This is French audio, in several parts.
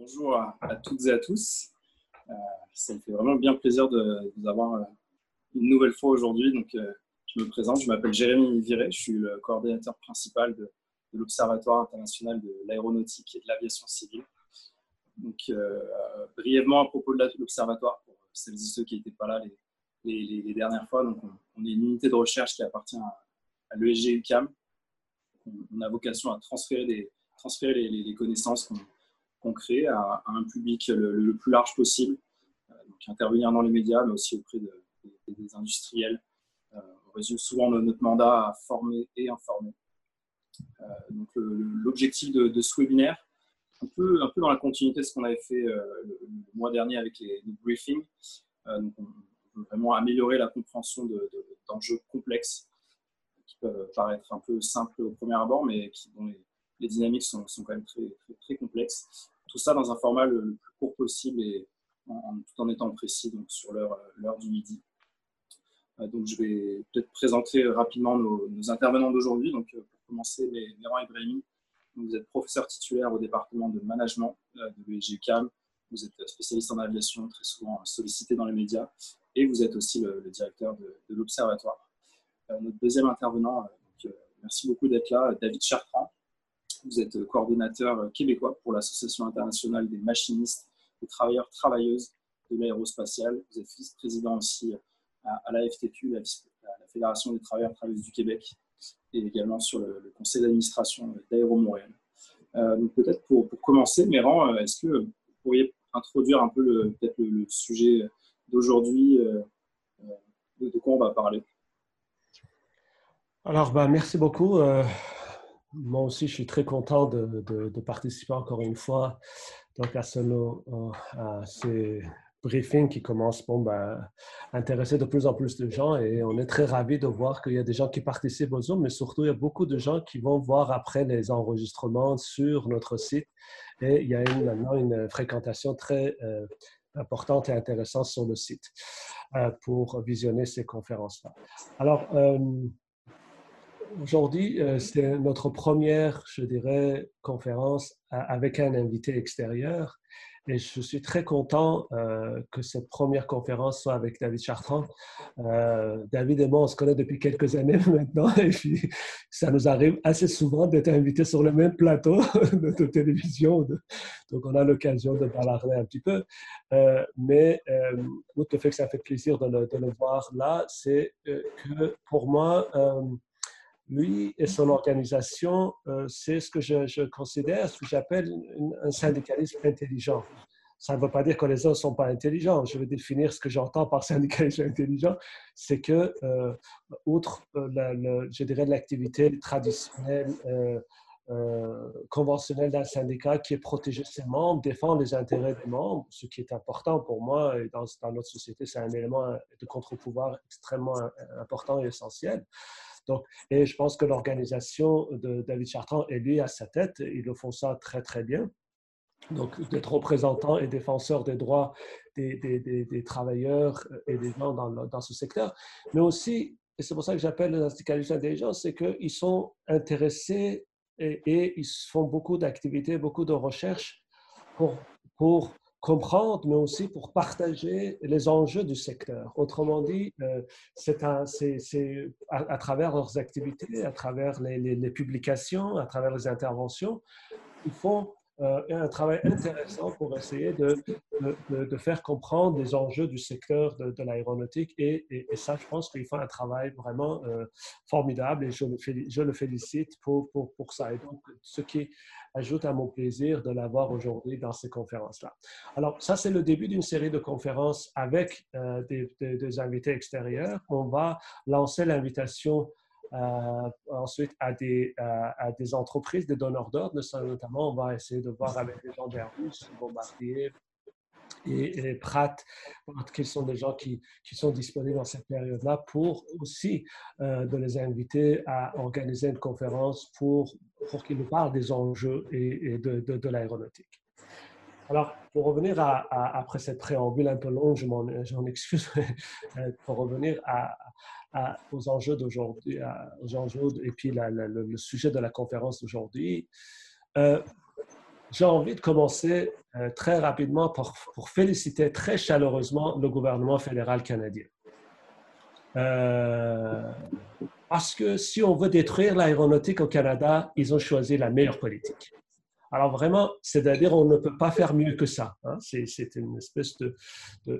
bonjour à, toutes et à tous. Euh, ça me fait vraiment bien plaisir de, vous avoir euh, une nouvelle fois aujourd'hui. Donc, euh, je me présente, je m'appelle Jérémy Viré, je suis le coordinateur principal de, l'Observatoire international de l'aéronautique et de l'aviation civile. Donc, brièvement à propos de l'Observatoire, pour celles et ceux qui n'étaient pas là les, dernières fois, donc on, est une unité de recherche qui appartient à, l'ESG UCAM. On, a vocation à transférer, des, les, connaissances qu'on qu'on crée à, un public le, plus large possible. Euh, donc intervenir dans les médias, mais aussi auprès des industriels. Euh, on résume souvent notre mandat à former et informer. Euh, donc l'objectif de, ce webinaire, un peu, un peu dans la continuité de ce qu'on avait fait le, mois dernier avec les, briefings. donc on, veut vraiment améliorer la compréhension d'enjeux complexes qui peuvent paraître un peu simples au premier abord, mais qui, dont les, les dynamiques sont, quand même très, complexes. Tout ça dans un format le, plus court possible et tout en étant précis donc sur l'heure du midi. Euh, donc, je vais peut-être présenter rapidement nos, intervenants d'aujourd'hui. Donc, euh, pour commencer, Méran Ibrahimi, vous êtes professeur titulaire au département de management euh, de l'EGUCAM. Vous êtes spécialiste en aviation, très souvent sollicité dans les médias, et vous êtes aussi le, directeur de, l'Observatoire. notre deuxième intervenant, merci beaucoup d'être là, David Chartrand. Vous êtes coordonnateur québécois pour l'Association internationale des machinistes et travailleurs travailleuses de l'aérospatiale. Vous êtes vice-président aussi à, la FTQ, la, Fédération des travailleurs travailleuses du Québec, et également sur le, conseil d'administration d'Aéro Montréal. Euh, donc peut-être pour, commencer, Méran, euh, est-ce que vous pourriez introduire un peu le, peut-être le, sujet d'aujourd'hui, euh, de, quoi on va parler? Alors, bah, merci beaucoup. Moi aussi, je suis très content de, participer encore une fois à, ce, à ces briefings qui commencent bon, ben, à intéresser de plus en plus de gens et on est très ravis de voir qu'il y a des gens qui participent aux Zoom, mais surtout il y a beaucoup de gens qui vont voir après les enregistrements sur notre site et il y a maintenant une fréquentation très euh, importante et intéressante sur le site euh, pour visionner ces conférences-là. Alors, euh, Aujourd'hui, euh, c'est notre première, je dirais, conférence avec un invité extérieur. Et je suis très content euh, que cette première conférence soit avec David Chartrand. Euh, David et moi, on se connaît depuis quelques années maintenant. Et puis, ça nous arrive assez souvent d'être invités sur le même plateau de télévision. Donc, on a l'occasion de balarder un petit peu. mais le fait que ça fait plaisir de le voir là, c'est que pour moi, lui et son organisation, euh, c'est ce que je, considère, ce que j'appelle un syndicalisme intelligent. Ça ne veut pas dire que les autres ne sont pas intelligents. Je vais définir ce que j'entends par syndicalisme intelligent. C'est que, euh, outre, euh, je dirais, l'activité traditionnelle, conventionnelle d'un syndicat qui est protéger ses membres, défend les intérêts des membres, ce qui est important pour moi et dans notre société, c'est un élément de contre-pouvoir extrêmement important et essentiel. Et je pense que l'organisation de David Chartrand est lui à sa tête. Ils le font ça très, très bien. Donc, d'être représentant et défenseur des droits des, travailleurs et des gens dans, dans, ce secteur. Mais aussi, et c'est pour ça que j'appelle les syndicalistes intelligents, c'est qu'ils sont intéressés et, et, ils font beaucoup d'activités, beaucoup de recherches pour, pour comprendre, mais aussi pour partager les enjeux du secteur. Autrement dit, euh, c'est à, à, travers leurs activités, à travers les, les, publications, à travers les interventions, ils font euh, un travail intéressant pour essayer de, de, de, faire comprendre les enjeux du secteur de, l'aéronautique. Et, et, ça, je pense qu'ils font un travail vraiment euh, formidable et je le, je le félicite pour, pour, pour, ça. Et donc, ce qui ajoute à mon plaisir de l'avoir aujourd'hui dans ces conférences-là. Alors, ça, c'est le début d'une série de conférences avec euh, des, invités extérieurs. On va lancer l'invitation euh, ensuite à des, à des entreprises, des donneurs d'ordre. Notamment, on va essayer de voir avec les gens d'Airbus, Bombardier, et, et Pratt, qui sont des gens qui, qui sont disponibles dans cette période-là pour aussi euh, de les inviter à organiser une conférence pour, pour qu'ils nous parlent des enjeux et, de, de, l'aéronautique. Alors, pour revenir à, après cette préambule un peu longue, je m'en excuse, euh, pour revenir à, aux enjeux d'aujourd'hui, aux enjeux et puis le, sujet de la conférence d'aujourd'hui. Euh, j'ai envie de commencer euh, très rapidement pour, féliciter très chaleureusement le gouvernement fédéral canadien. Euh, parce que si on veut détruire l'aéronautique au Canada, ils ont choisi la meilleure politique. Alors vraiment, c'est-à-dire on ne peut pas faire mieux que ça. Hein. C'est une espèce de,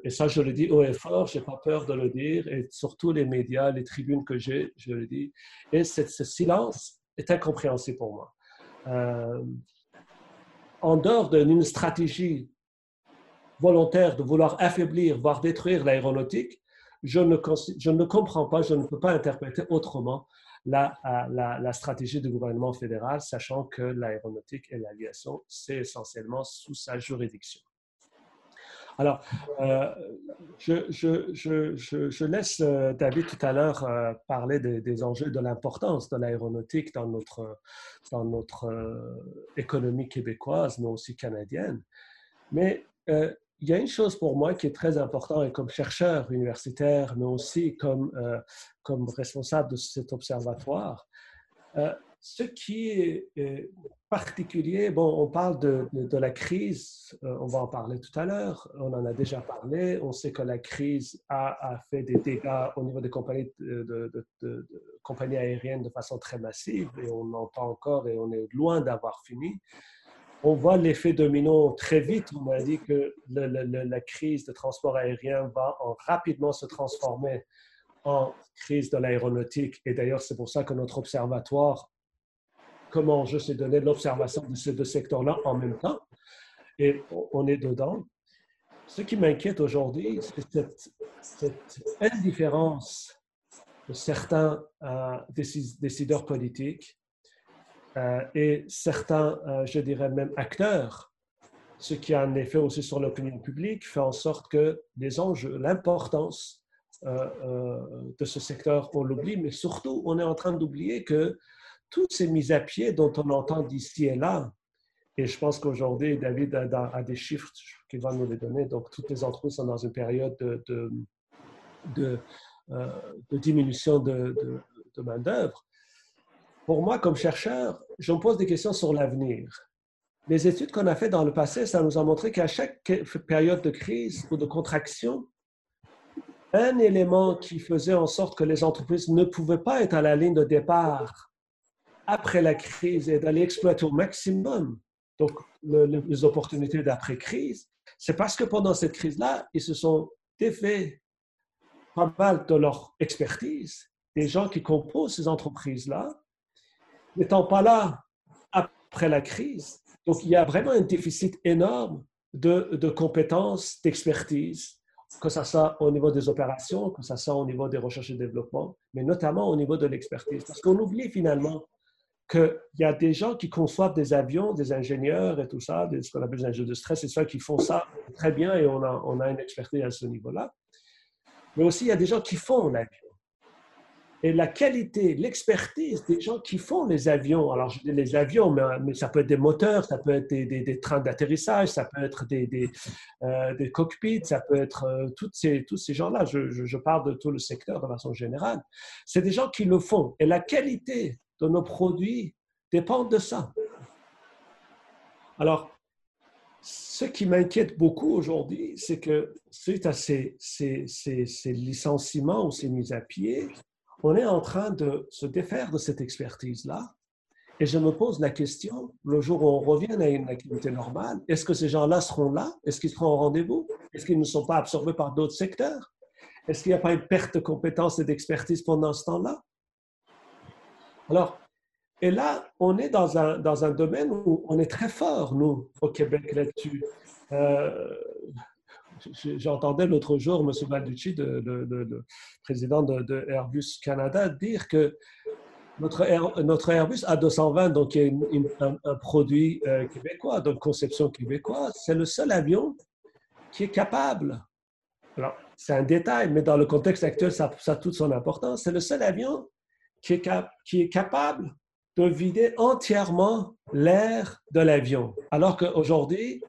Et ça, je le dis haut et fort, je n'ai pas peur de le dire, et surtout les médias, les tribunes que j'ai, je le dis. Et ce silence est incompréhensible pour moi. Euh, en dehors d'une stratégie volontaire de vouloir affaiblir, voire détruire l'aéronautique, je ne, je ne comprends pas, je ne peux pas interpréter autrement la, la, la, stratégie du gouvernement fédéral, sachant que l'aéronautique et l'aviation, c'est essentiellement sous sa juridiction. Alors, euh, je, laisse euh, David tout à l'heure euh, parler des, enjeux de l'importance de l'aéronautique dans notre, dans notre économie québécoise, mais aussi canadienne. Mais il y a une chose pour moi qui est très importante, et comme chercheur universitaire, mais aussi comme, comme responsable de cet observatoire. Euh, ce qui est particulier, bon, on parle de, la crise, euh, on va en parler tout à l'heure, on en a déjà parlé, on sait que la crise a, fait des dégâts au niveau des compagnies, de, de, compagnies aériennes de façon très massive, et on entend encore et on est loin d'avoir fini on voit l'effet domino très vite. On a dit que la crise de transport aérien va rapidement se transformer en crise de l'aéronautique. Et d'ailleurs, c'est pour ça que notre observatoire comment je sais donner l'observation de ces deux secteurs-là en même temps. Et on est dedans. Ce qui m'inquiète aujourd'hui, c'est cette, indifférence de certains euh, décideurs politiques euh, et certains, euh, je dirais même acteurs, ce qui a un effet aussi sur l'opinion publique, fait en sorte que les enjeux, l'importance de ce secteur, on l'oublie, mais surtout, on est en train d'oublier que toutes ces mises à pied dont on entend d'ici et là, et je pense qu'aujourd'hui, David a, des chiffres qu'il va nous les donner, donc toutes les entreprises sont dans une période de, de, de, diminution de, de main-d'œuvre. Pour moi, comme chercheur, je me pose des questions sur l'avenir. Les études qu'on a faites dans le passé, ça nous a montré qu'à chaque période de crise ou de contraction, un élément qui faisait en sorte que les entreprises ne pouvaient pas être à la ligne de départ après la crise et d'aller exploiter au maximum donc, les opportunités d'après-crise, c'est parce que pendant cette crise-là, ils se sont défaits pas mal de leur expertise, des gens qui composent ces entreprises-là, n'étant pas là après la crise. Donc, il y a vraiment un déficit énorme de, de compétences, d'expertise, que ce soit au niveau des opérations, que ce soit au niveau des recherches et développement, mais notamment au niveau de l'expertise. Parce qu'on oublie finalement qu'il y a des gens qui conçoivent des avions, des ingénieurs et tout ça, ce qu'on appelle des ingénieurs de stress, c'est ceux qui font ça très bien et on a, on a une expertise à ce niveau-là. Mais aussi, il y a des gens qui font l'avion et la qualité, l'expertise des gens qui font les avions. Alors, je dis les avions, mais, ça peut être des moteurs, ça peut être des, trains d'atterrissage, ça peut être des, euh, cockpits, ça peut être euh, ces, tous ces gens-là. Je, parle de tout le secteur de façon générale. C'est des gens qui le font. Et la qualité de nos produits dépend de ça. Alors, ce qui m'inquiète beaucoup aujourd'hui, c'est que suite à ces, ces, ces, ces licenciements ou ces mises à pied, on est en train de se défaire de cette expertise-là. Et je me pose la question, le jour où on revient à une activité normale, est-ce que ces gens-là seront là? Est-ce qu'ils seront au rendez-vous? Est-ce qu'ils ne sont pas absorbés par d'autres secteurs? Est-ce qu'il n'y a pas une perte de compétences et d'expertise pendant ce temps-là? Alors, et là, on est dans un, dans un domaine où on est très fort, nous, au Québec, là-dessus. Euh, J'entendais l'autre jour M. Balducci, le président de, Airbus Canada, dire que notre, notre Airbus A220, donc est un, produit euh, québécois, donc conception québécoise, c'est le seul avion qui est capable. Alors, c'est un détail, mais dans le contexte actuel, ça a toute son importance. C'est le seul avion qui est, capable de vider entièrement l'air de l'avion. Alors qu'aujourd'hui,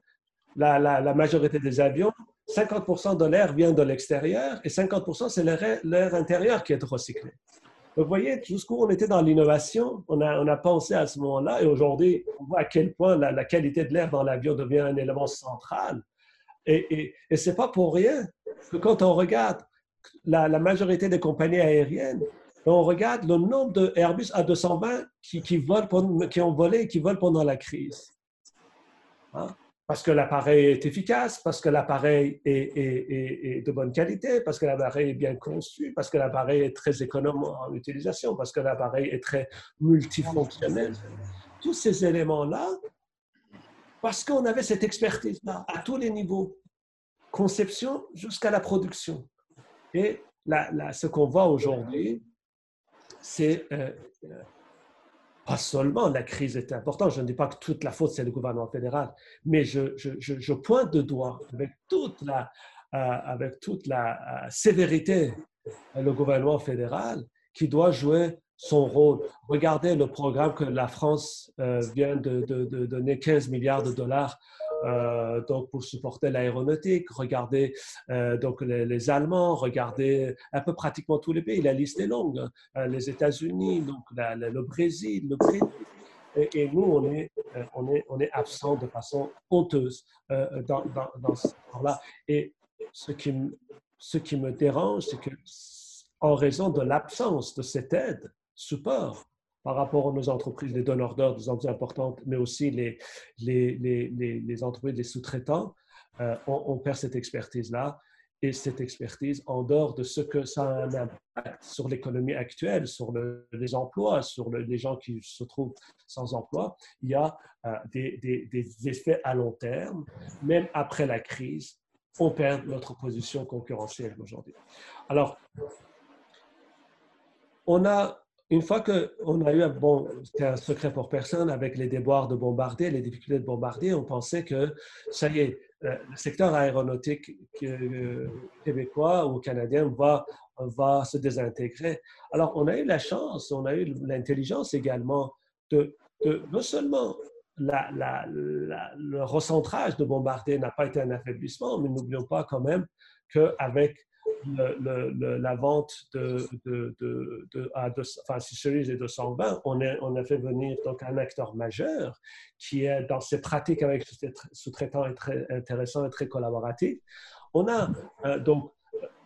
la, la, majorité des avions 50% de l'air vient de l'extérieur et 50 c'est l'air intérieur qui est recyclé. vous voyez jusqu'où on était dans l'innovation. On a, on a pensé à ce moment-là et aujourd'hui, on voit à quel point la, qualité de l'air dans l'avion devient un élément central. Et, et, ce n'est pas pour rien que quand on regarde la, majorité des compagnies aériennes, on regarde le nombre de Airbus A220 qui, volent qui ont volé et qui volent pendant la crise. Hein? Parce que l'appareil est efficace, parce que l'appareil est, de bonne qualité, parce que l'appareil est bien conçu, parce que l'appareil est très économe en utilisation, parce que l'appareil est très multifonctionnel. Tous ces éléments-là, parce qu'on avait cette expertise-là à tous les niveaux, conception jusqu'à la production. Et ce qu'on voit aujourd'hui, c'est euh, euh, pas seulement la crise est importante, je ne dis pas que toute la faute c'est le gouvernement fédéral, mais je, pointe de doigt avec toute la, euh, avec toute la sévérité le gouvernement fédéral qui doit jouer son rôle. Regardez le programme que la France vient de, donner 15 milliards de dollars donc pour supporter l'aéronautique. Regardez euh, donc les, Allemands, regardez un peu pratiquement tous les pays. La liste est longue. Hein. les États-Unis, donc le Brésil, le Brésil. Et, nous, on est, est, on absent de façon honteuse dans, dans, dans ce là Et ce qui, ce qui me dérange, c'est que en raison de l'absence de cette aide, support, par rapport à nos entreprises, les donneurs d'ordre, des entreprises importantes, mais aussi les, les, les, les entreprises, les sous-traitants, euh, on, perd cette expertise-là. Et cette expertise, en dehors de ce que ça a un impact sur l'économie actuelle, sur les emplois, sur les gens qui se trouvent sans emploi, il y a euh, des, des, des, effets à long terme. Même après la crise, on perd notre position concurrentielle aujourd'hui. Alors, on a une fois qu'on a eu un bon, c'était un secret pour personne avec les déboires de bombardier, les difficultés de bombardier, on pensait que ça y est, euh, le secteur aéronautique euh, québécois ou canadien va, se désintégrer. Alors, on a eu la chance, on a eu l'intelligence également de, non seulement le recentrage de bombardier n'a pas été un affaiblissement, mais n'oublions pas quand même qu'avec la vente de, de, de, à enfin, si celui est 220, on a, on a fait venir donc un acteur majeur qui est dans ses pratiques avec sous-traitants est très intéressant et très collaboratif. On a euh, donc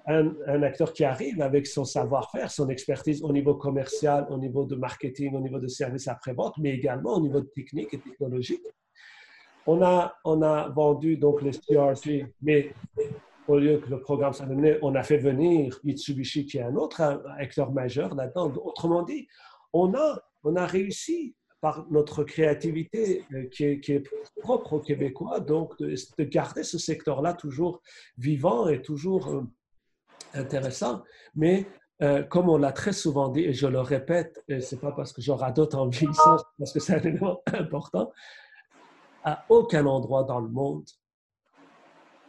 un, acteur qui arrive avec son savoir-faire, son expertise au niveau commercial, au niveau de marketing, au niveau de services après-vente, mais également au niveau de technique et technologique. On a, on a vendu donc les CRT, mais au lieu que le programme soit on a fait venir Mitsubishi, qui est un autre acteur majeur là-dedans. Autrement dit, on a, on a réussi par notre créativité euh, qui est, propre aux Québécois, donc de, garder ce secteur-là toujours vivant et toujours euh, intéressant. Mais euh, comme on l'a très souvent dit, et je le répète, et ce n'est pas parce que je radote en vieillissant, parce que c'est un élément important, à aucun endroit dans le monde,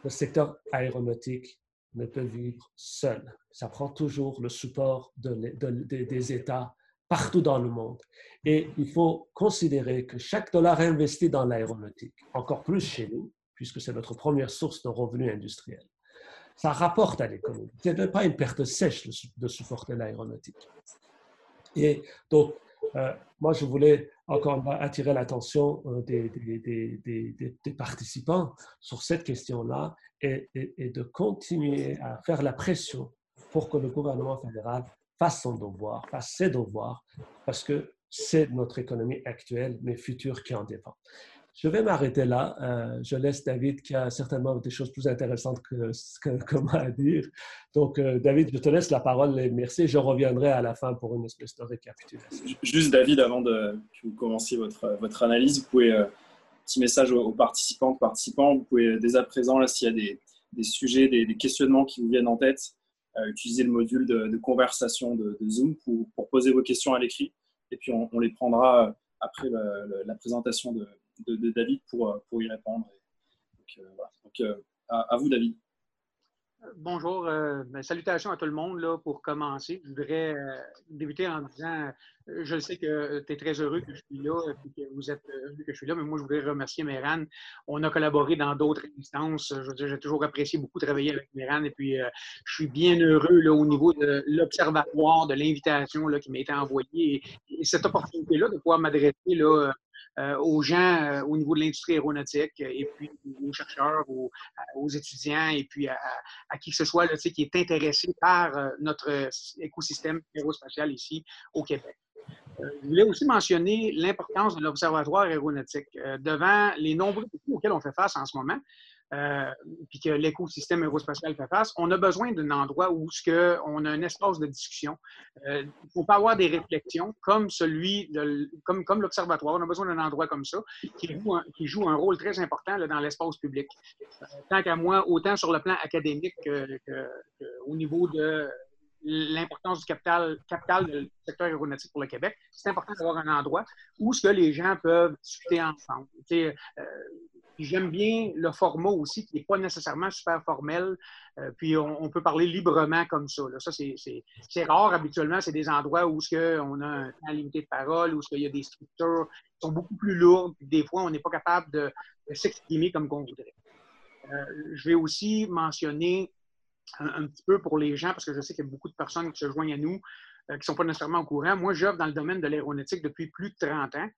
le secteur aéronautique ne peut vivre seul. Ça prend toujours le support des États partout dans le monde. Et il faut considérer que chaque dollar investi dans l'aéronautique, encore plus chez nous, puisque c'est notre première source de revenus industriels, ça rapporte à l'économie. Ce n'est pas une perte sèche de supporter l'aéronautique. Et donc, euh, moi, je voulais encore attirer l'attention euh, des, des, participants sur cette question-là et, de continuer à faire la pression pour que le gouvernement fédéral fasse son devoir, fasse ses devoirs, parce que c'est notre économie actuelle, mais future qui en dépend. Je vais m'arrêter là. Euh, je laisse David qui a certainement des choses plus intéressantes que, que, moi à dire. Donc, euh, David, je te laisse la parole merci. Je reviendrai à la fin pour une espèce de récapitulation. Juste, David, avant de, que vous commenciez votre, votre analyse, vous pouvez, euh, petit message aux, participants, participants, vous pouvez dès à présent, s'il y a des, des sujets, des, questionnements qui vous viennent en tête, utiliser le module de, conversation de, Zoom pour, poser vos questions à l'écrit. Et puis, on les prendra après la présentation de, de, David pour, euh, pour y répondre. donc, euh, voilà. donc euh, à, vous, David. Bonjour, ben, salutations à tout le monde là, pour commencer. Je voudrais débuter en disant, je sais que tu es très heureux que je suis là et que vous êtes heureux que je suis là, mais moi je voudrais remercier Méran. On a collaboré dans d'autres instances. Je veux dire, j'ai toujours apprécié beaucoup travailler avec Méran et puis je suis bien heureux là, au niveau de l'observatoire, de l'invitation qui m'a été envoyée et, et cette opportunité-là de pouvoir m'adresser aux gens euh, au niveau de l'industrie aéronautique et puis aux chercheurs, aux, étudiants et puis à, qui que ce soit là, qui est intéressé par euh, notre écosystème aérospatial ici au Québec. Je voulais aussi mentionner l'importance de l'Observatoire aéronautique. Devant les nombreux défis auxquels on fait face en ce moment, euh, puis que l'écosystème aérospatial fait face, on a besoin d'un endroit où ce que on a un espace de discussion. Euh, il ne faut pas avoir des réflexions comme celui comme, l'observatoire. On a besoin d'un endroit comme ça qui joue un, qui joue un rôle très important là, dans l'espace public. Euh, tant qu'à moi, autant sur le plan académique qu'au niveau de l'importance du capital, capital du secteur aéronautique pour le Québec, c'est important d'avoir un endroit où ce que les gens peuvent discuter ensemble. Euh, j'aime bien le format aussi, qui n'est pas nécessairement super formel. Euh, puis on, peut parler librement comme ça. Ça, c'est rare habituellement. C'est des endroits où on a un temps limité de parole, où il y a des structures qui sont beaucoup plus lourdes. des fois, on n'est pas capable de, s'exprimer comme qu'on voudrait. Euh, je vais aussi mentionner un, petit peu pour les gens, parce que je sais qu'il y a beaucoup de personnes qui se joignent à nous, euh, qui ne sont pas nécessairement au courant. Moi, j'œuvre dans le domaine de l'aéronautique depuis plus de 30 ans.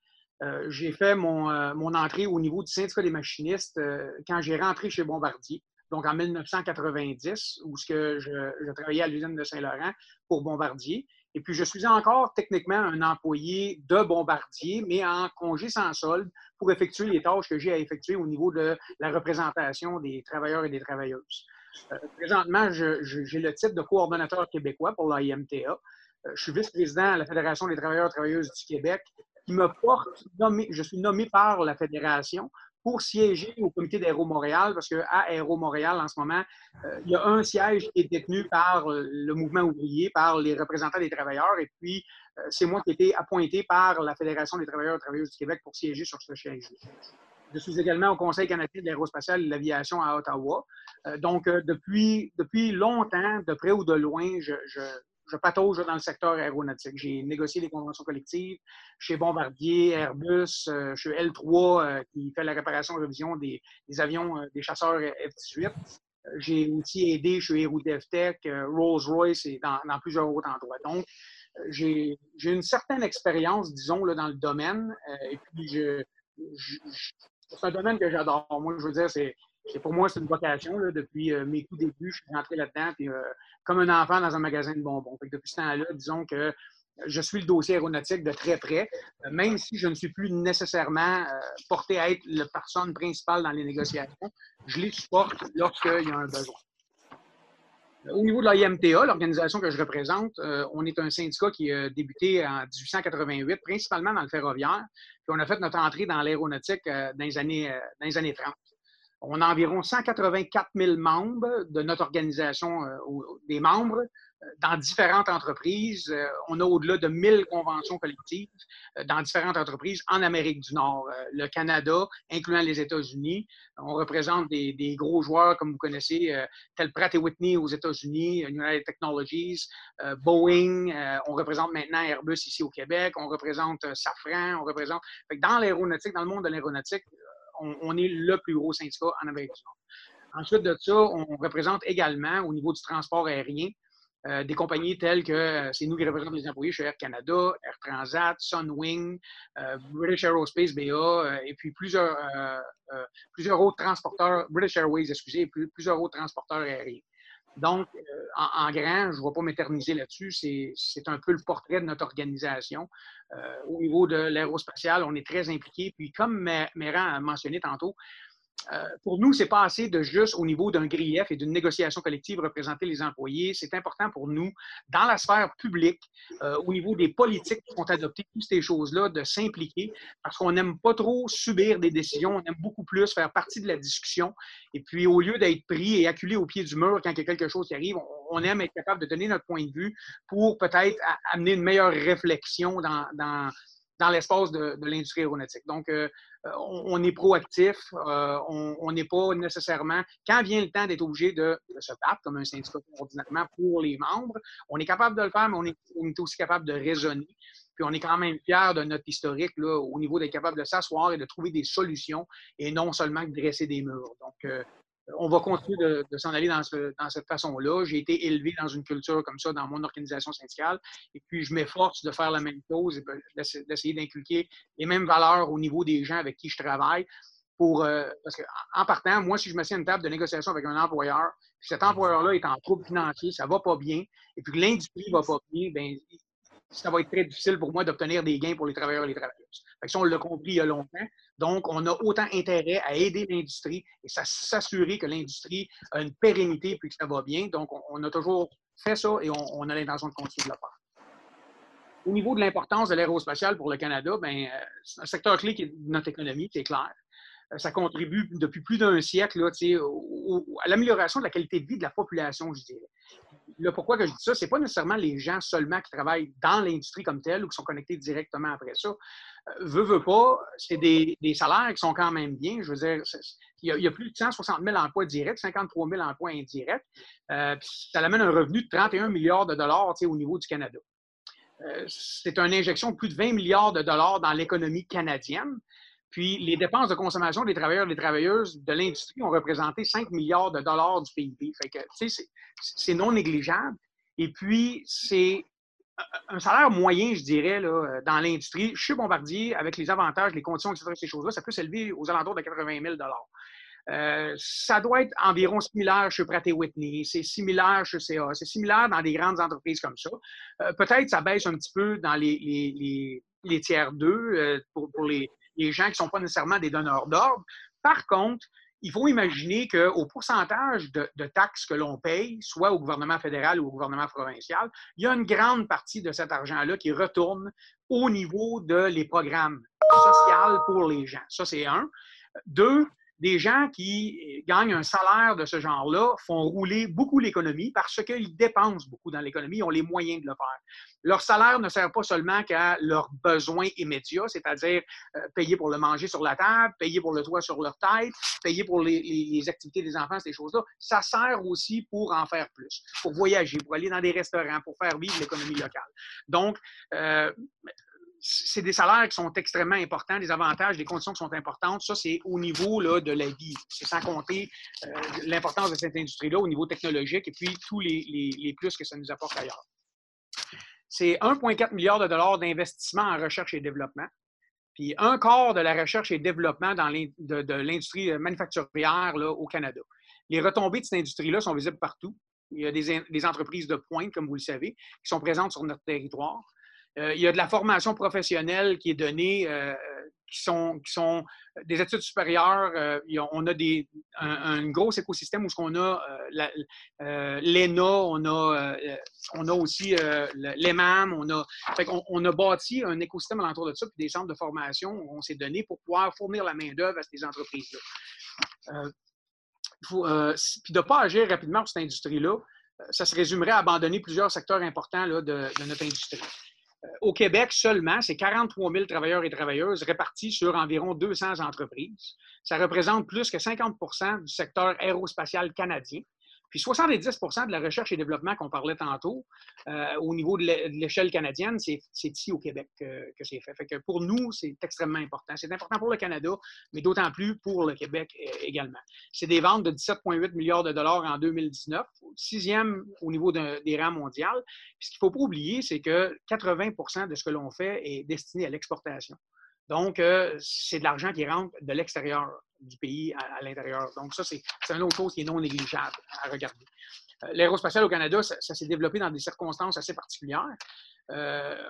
Euh, j'ai fait mon, euh, mon, entrée au niveau du syndicat des machinistes euh, quand j'ai rentré chez Bombardier, donc en 1990, où que je, travaillais à l'usine de Saint-Laurent pour Bombardier. Et puis, je suis encore techniquement un employé de Bombardier, mais en congé sans solde pour effectuer les tâches que j'ai à effectuer au niveau de la représentation des travailleurs et des travailleuses. présentement, j'ai le titre de coordonnateur québécois pour l'IMTA. je suis vice-président à la Fédération des travailleurs et travailleuses du Québec me porte, je suis nommé par la Fédération pour siéger au comité d'Aéro Montréal, parce qu'à Aéro Montréal, en ce moment, euh, il y a un siège qui est détenu par le mouvement ouvrier, par les représentants des travailleurs, et puis euh, c'est moi qui ai été appointé par la Fédération des travailleurs et travailleuses du Québec pour siéger sur ce siège. Je suis également au Conseil canadien de l'aérospatiale et de l'aviation à Ottawa. Euh, donc, depuis, depuis longtemps, de près ou de loin, je patauge dans le secteur aéronautique. J'ai négocié des conventions collectives chez Bombardier, Airbus, euh, chez L3 euh, qui fait la réparation et révision des, avions euh, des chasseurs F-18. J'ai aussi aidé chez Aerodevtech, Rolls-Royce et dans, plusieurs autres endroits. Donc, j'ai une certaine expérience, disons, là, dans le domaine. et puis, c'est un domaine que j'adore. Moi, je veux dire, c'est pour moi, c'est une vocation. Là, depuis mes tout débuts, je suis rentré là-dedans. Puis, comme un enfant dans un magasin de bonbons. depuis ce temps-là, disons que je suis le dossier aéronautique de très près, euh, même si je ne suis plus nécessairement euh, porté à être la personne principale dans les négociations, je les supporte lorsqu'il y a un besoin. Euh, au niveau de l'IMTA, l'organisation que je représente, on est un syndicat qui a débuté en 1888, principalement dans le ferroviaire, puis on a fait notre entrée dans l'aéronautique dans, dans les années 30. On a environ 184 000 membres de notre organisation, euh, des membres euh, dans différentes entreprises. Euh, on a au-delà de 1000 conventions collectives dans différentes entreprises en Amérique du Nord, le Canada, incluant les États-Unis. On représente des, gros joueurs, comme vous connaissez, tels Pratt Whitney aux États-Unis, United Technologies, Boeing. On représente maintenant Airbus ici au Québec. On représente Safran. On représente. Dans l'aéronautique, dans le monde de l'aéronautique, on, est le plus gros syndicat en Amérique du Nord. Ensuite de ça, on représente également au niveau du transport aérien euh, des compagnies telles que euh, c'est nous qui représentons les employés chez Air Canada, Air Transat, Sunwing, euh, British Aerospace BA et puis plusieurs, plusieurs autres transporteurs, British Airways, excusez, plusieurs autres transporteurs aériens. Donc, en, grand, je ne vais pas m'éterniser là-dessus, c'est un peu le portrait de notre organisation. au niveau de l'aérospatial, on est très impliqué. Puis, comme Méran a mentionné tantôt, euh, pour nous, c'est pas assez de juste au niveau d'un grief et d'une négociation collective représenter les employés. C'est important pour nous, dans la sphère publique, euh, au niveau des politiques qui sont adoptées, toutes ces choses-là, de s'impliquer parce qu'on n'aime pas trop subir des décisions, on aime beaucoup plus faire partie de la discussion. Et puis, au lieu d'être pris et acculé au pied du mur quand il y a quelque chose qui arrive, on, aime être capable de donner notre point de vue pour peut-être amener une meilleure réflexion dans dans l'espace de, l'industrie aéronautique. Donc, on, est proactif, on n'est pas nécessairement, quand vient le temps d'être obligé de, se battre comme un syndicat ordinairement pour les membres, on est capable de le faire, mais on est, aussi capable de raisonner. Puis on est quand même fiers de notre historique là, au niveau d'être capable de s'asseoir et de trouver des solutions et non seulement de dresser des murs. Donc, on va continuer de, s'en aller dans, cette façon-là. J'ai été élevé dans une culture comme ça dans mon organisation syndicale et puis je m'efforce de faire la même chose et d'essayer d'inculquer les mêmes valeurs au niveau des gens avec qui je travaille. Pour, euh, parce qu'en partant, moi, si je me à une table de négociation avec un employeur, puis cet employeur-là est en trouble financier, ça ne va pas bien, et puis que l'industrie ne va pas bien, bien, ça va être très difficile pour moi d'obtenir des gains pour les travailleurs et les travailleuses. Fait que ça, on l'a compris il y a longtemps. Donc, on a autant intérêt à aider l'industrie et s'assurer que l'industrie a une pérennité puis que ça va bien. Donc, on, a toujours fait ça et on, a l'intention de continuer de le faire. Au niveau de l'importance de l'aérospatial pour le Canada, ben, euh, c'est un secteur clé de notre économie, c'est clair. Euh, ça contribue depuis plus d'un siècle à l'amélioration de la qualité de vie de la population, je dirais le pourquoi que je dis ça, c'est pas nécessairement les gens seulement qui travaillent dans l'industrie comme telle ou qui sont connectés directement après ça. Euh, veux, veux pas, c'est des, salaires qui sont quand même bien. Je veux dire, il y, a, plus de 160 000 emplois directs, 53 000 emplois indirects. Euh, ça amène un revenu de 31 milliards de dollars au niveau du Canada. Euh, c'est une injection de plus de 20 milliards de dollars dans l'économie canadienne. Puis les dépenses de consommation des travailleurs et des travailleuses de l'industrie ont représenté 5 milliards de dollars du PIB. Fait que, c'est non négligeable. Et puis, c'est un salaire moyen, je dirais, là, dans l'industrie. Chez Bombardier, avec les avantages, les conditions, etc., ces choses-là, ça peut s'élever aux alentours de 80 000 euh, ça doit être environ similaire chez Pratt Whitney, c'est similaire chez CA, c'est similaire dans des grandes entreprises comme ça. Euh, peut-être ça baisse un petit peu dans les, tiers 2 euh, pour les, les gens qui ne sont pas nécessairement des donneurs d'ordre. Par contre, il faut imaginer qu'au pourcentage de, taxes que l'on paye, soit au gouvernement fédéral ou au gouvernement provincial, il y a une grande partie de cet argent-là qui retourne au niveau de programmes sociaux pour les gens. Ça, c'est un. Deux, des gens qui gagnent un salaire de ce genre-là font rouler beaucoup l'économie parce qu'ils dépensent beaucoup dans l'économie, ont les moyens de le faire. Leur salaire ne sert pas seulement qu'à leurs besoins immédiats, c'est-à-dire euh, payer pour le manger sur la table, payer pour le toit sur leur tête, payer pour les, activités des enfants, ces choses-là. Ça sert aussi pour en faire plus, pour voyager, pour aller dans des restaurants, pour faire vivre l'économie locale. Donc, euh, c'est des salaires qui sont extrêmement importants, des avantages, des conditions qui sont importantes. Ça, c'est au niveau là, de la vie. C'est sans compter euh, l'importance de cette industrie-là au niveau technologique et puis tous les, plus que ça nous apporte ailleurs. C'est 1,4 milliard de dollars d'investissement en recherche et développement. Puis un quart de la recherche et développement dans de, l'industrie manufacturière là, au Canada. Les retombées de cette industrie-là sont visibles partout. Il y a des, des entreprises de pointe, comme vous le savez, qui sont présentes sur notre territoire. Euh, il y a de la formation professionnelle qui est donnée, euh, qui, sont, sont des études supérieures. Euh, on a des, un, gros écosystème où on a l'ENA, on, a, on a aussi l'EMAM, on a, on, a bâti un écosystème alentour de ça, puis des centres de formation où on s'est donné pour pouvoir fournir la main-d'œuvre à ces entreprises-là. puis de ne pas agir rapidement pour cette industrie-là, ça se résumerait à abandonner plusieurs secteurs importants de notre industrie. Euh, au Québec seulement, c'est 43 000 travailleurs et travailleuses répartis sur environ 200 entreprises. Ça représente plus que 50% du secteur aérospatial canadien. Puis 70% de la recherche et développement qu'on parlait tantôt, euh, au niveau de l'échelle canadienne, c'est ici au Québec que, c'est fait. Fait que pour nous, c'est extrêmement important. C'est important pour le Canada, mais d'autant plus pour le Québec également. C'est des ventes de 17,8 milliards de dollars en 2019, sixième au niveau des rangs mondial. Puis ce qu'il ne faut pas oublier, c'est que 80% de ce que l'on fait est destiné à l'exportation. Donc, euh, c'est de l'argent qui rentre de l'extérieur du pays à, l'intérieur. Donc, ça, c'est une autre chose qui est non négligeable à regarder. Euh, l'aérospatial au Canada, ça, s'est développé dans des circonstances assez particulières. Euh,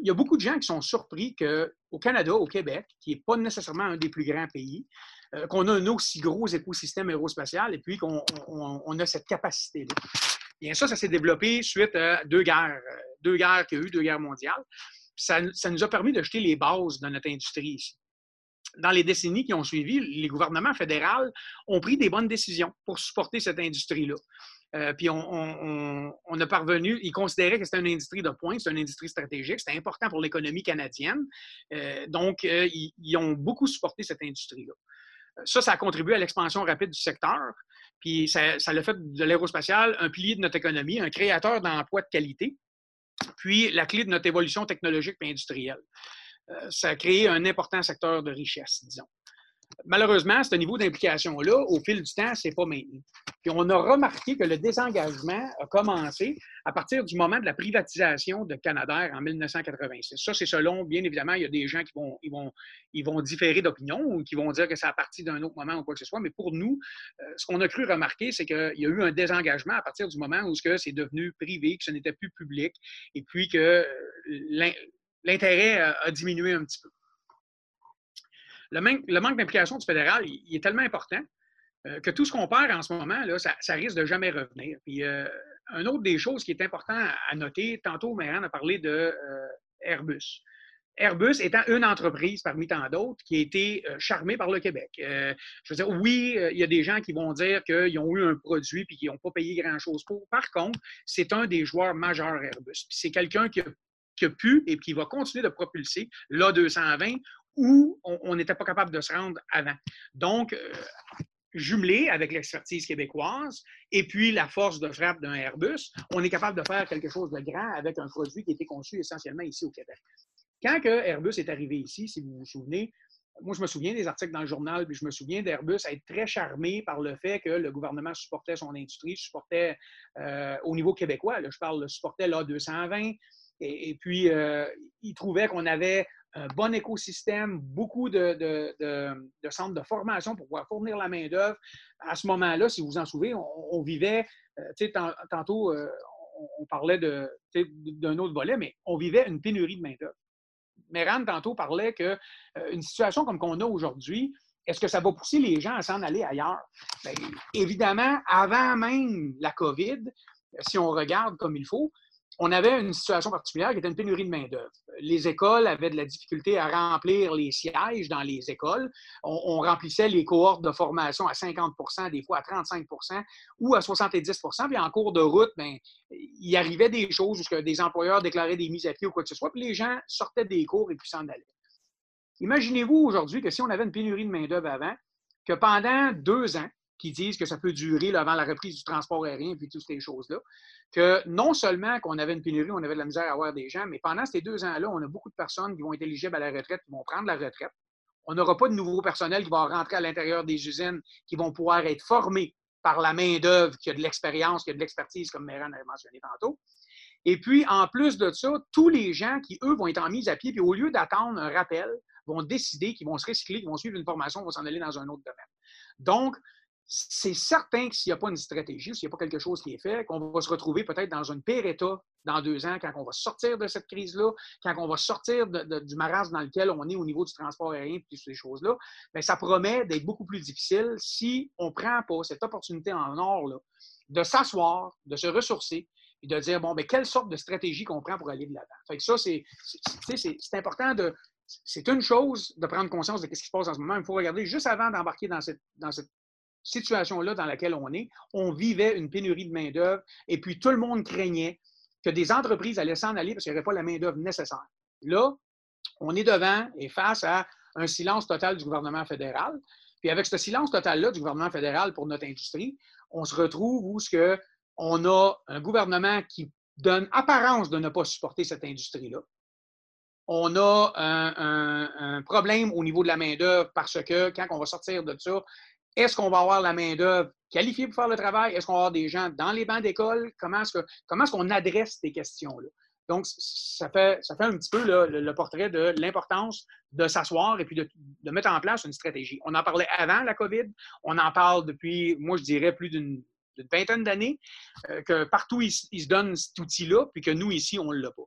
il y a beaucoup de gens qui sont surpris qu'au Canada, au Québec, qui n'est pas nécessairement un des plus grands pays, qu'on a un aussi gros écosystème aérospatial et puis qu'on a cette capacité-là. Bien, ça, ça s'est développé suite à deux guerres, deux guerres qu'il y a eu, deux guerres mondiales ça, nous a permis de jeter les bases de notre industrie ici. Dans les décennies qui ont suivi, les gouvernements fédéraux ont pris des bonnes décisions pour supporter cette industrie-là. Euh, puis on, a parvenu, ils considéraient que c'était une industrie de pointe, c'est une industrie stratégique, c'était important pour l'économie canadienne. Euh, donc, euh, ils, ont beaucoup supporté cette industrie-là. Ça, ça a contribué à l'expansion rapide du secteur. Puis ça, ça a fait de l'aérospatial un pilier de notre économie, un créateur d'emplois de qualité, puis la clé de notre évolution technologique et industrielle. ça a créé un important secteur de richesse, disons malheureusement, ce niveau d'implication-là, au fil du temps, c'est pas maintenu. Puis on a remarqué que le désengagement a commencé à partir du moment de la privatisation de Canadair en 1986. Ça, c'est selon, bien évidemment, il y a des gens qui vont, ils vont, ils vont différer d'opinion ou qui vont dire que c'est à partir d'un autre moment ou quoi que ce soit. Mais pour nous, euh, ce qu'on a cru remarquer, c'est qu'il y a eu un désengagement à partir du moment où c'est devenu privé, que ce n'était plus public, et puis que euh, l'intérêt a diminué un petit peu le, manque, d'implication du fédéral, il, est tellement important euh, que tout ce qu'on perd en ce moment, là, ça, risque de jamais revenir. Puis, euh, une autre des choses qui est important à noter, tantôt, Méran a parlé de euh, Airbus. Airbus étant une entreprise parmi tant d'autres qui a été charmée par le Québec. je veux dire, oui, il y a des gens qui vont dire qu'ils ont eu un produit et qu'ils n'ont pas payé grand-chose pour. Par contre, c'est un des joueurs majeurs Airbus. C'est quelqu'un qui qui a, pu et qui va continuer de propulser l'A220 où on n'était pas capable de se rendre avant. Donc, euh, jumelé avec l'expertise québécoise et puis la force de frappe d'un Airbus, on est capable de faire quelque chose de grand avec un produit qui a été conçu essentiellement ici au Québec. Quand Airbus est arrivé ici, si vous vous souvenez, moi, je me souviens des articles dans le journal, puis je me souviens d'Airbus être très charmé par le fait que le gouvernement supportait son industrie, supportait euh, au niveau québécois, là, je parle, supportait l'A220, et, puis euh, il trouvait qu'on avait un bon écosystème, beaucoup de, centres de formation pour pouvoir fournir la main-d'œuvre. À ce moment-là, si vous vous en souvenez, on, vivait, euh, tantôt, euh, on, parlait d'un autre volet, mais on vivait une pénurie de main-d'œuvre. Méran, tantôt, parlait qu'une euh, situation comme qu'on a aujourd'hui, est-ce que ça va pousser les gens à s'en aller ailleurs? Bien, évidemment, avant même la COVID, si on regarde comme il faut, on avait une situation particulière qui était une pénurie de main-d'œuvre. Les écoles avaient de la difficulté à remplir les sièges dans les écoles. On, remplissait les cohortes de formation à 50% des fois à 35% ou à 70% Puis en cours de route, bien, il arrivait des choses où des employeurs déclaraient des mises à pied ou quoi que ce soit, puis les gens sortaient des cours et puis s'en allaient. Imaginez-vous aujourd'hui que si on avait une pénurie de main-d'œuvre avant, que pendant deux ans, qui disent que ça peut durer avant la reprise du transport aérien puis toutes ces choses-là, que non seulement qu'on avait une pénurie, on avait de la misère à avoir des gens, mais pendant ces deux ans-là, on a beaucoup de personnes qui vont être éligibles à la retraite, qui vont prendre la retraite. On n'aura pas de nouveau personnel qui va rentrer à l'intérieur des usines, qui vont pouvoir être formés par la main-d'œuvre qui a de l'expérience, qui a de l'expertise, comme Méran avait mentionné tantôt. Et puis, en plus de ça, tous les gens qui, eux, vont être en mise à pied, puis au lieu d'attendre un rappel, vont décider qu'ils vont se recycler, qu'ils vont suivre une formation, vont s'en aller dans un autre domaine. Donc, c'est certain que s'il n'y a pas une stratégie, s'il n'y a pas quelque chose qui est fait, qu'on va se retrouver peut-être dans un pire état dans deux ans, quand on va sortir de cette crise-là, quand on va sortir du marasme dans lequel on est au niveau du transport aérien et toutes ces choses-là, bien, ça promet d'être beaucoup plus difficile si on ne prend pas cette opportunité en or de s'asseoir, de se ressourcer et de dire, bon, mais quelle sorte de stratégie qu'on prend pour aller de l'avant? Fait que ça, c'est important de, c'est une chose de prendre conscience de ce qui se passe en ce moment. Il faut regarder juste avant d'embarquer dans cette, dans cette situation-là dans laquelle on est, on vivait une pénurie de main-d'œuvre et puis tout le monde craignait que des entreprises allaient s'en aller parce qu'il n'y avait pas la main-d'œuvre nécessaire. Là, on est devant et face à un silence total du gouvernement fédéral. Puis avec ce silence total-là du gouvernement fédéral pour notre industrie, on se retrouve où ce que on a un gouvernement qui donne apparence de ne pas supporter cette industrie-là. On a un, un, problème au niveau de la main-d'œuvre parce que quand on va sortir de ça, est-ce qu'on va avoir la main-d'œuvre qualifiée pour faire le travail? Est-ce qu'on va avoir des gens dans les bancs d'école? Comment est-ce qu'on adresse ces questions-là? Donc, ça fait, ça fait un petit peu le, portrait de l'importance de s'asseoir et puis de, mettre en place une stratégie. On en parlait avant la COVID, on en parle depuis, moi, je dirais, plus d'une vingtaine d'années, euh, que partout, ils, se donnent cet outil-là, puis que nous, ici, on ne l'a pas.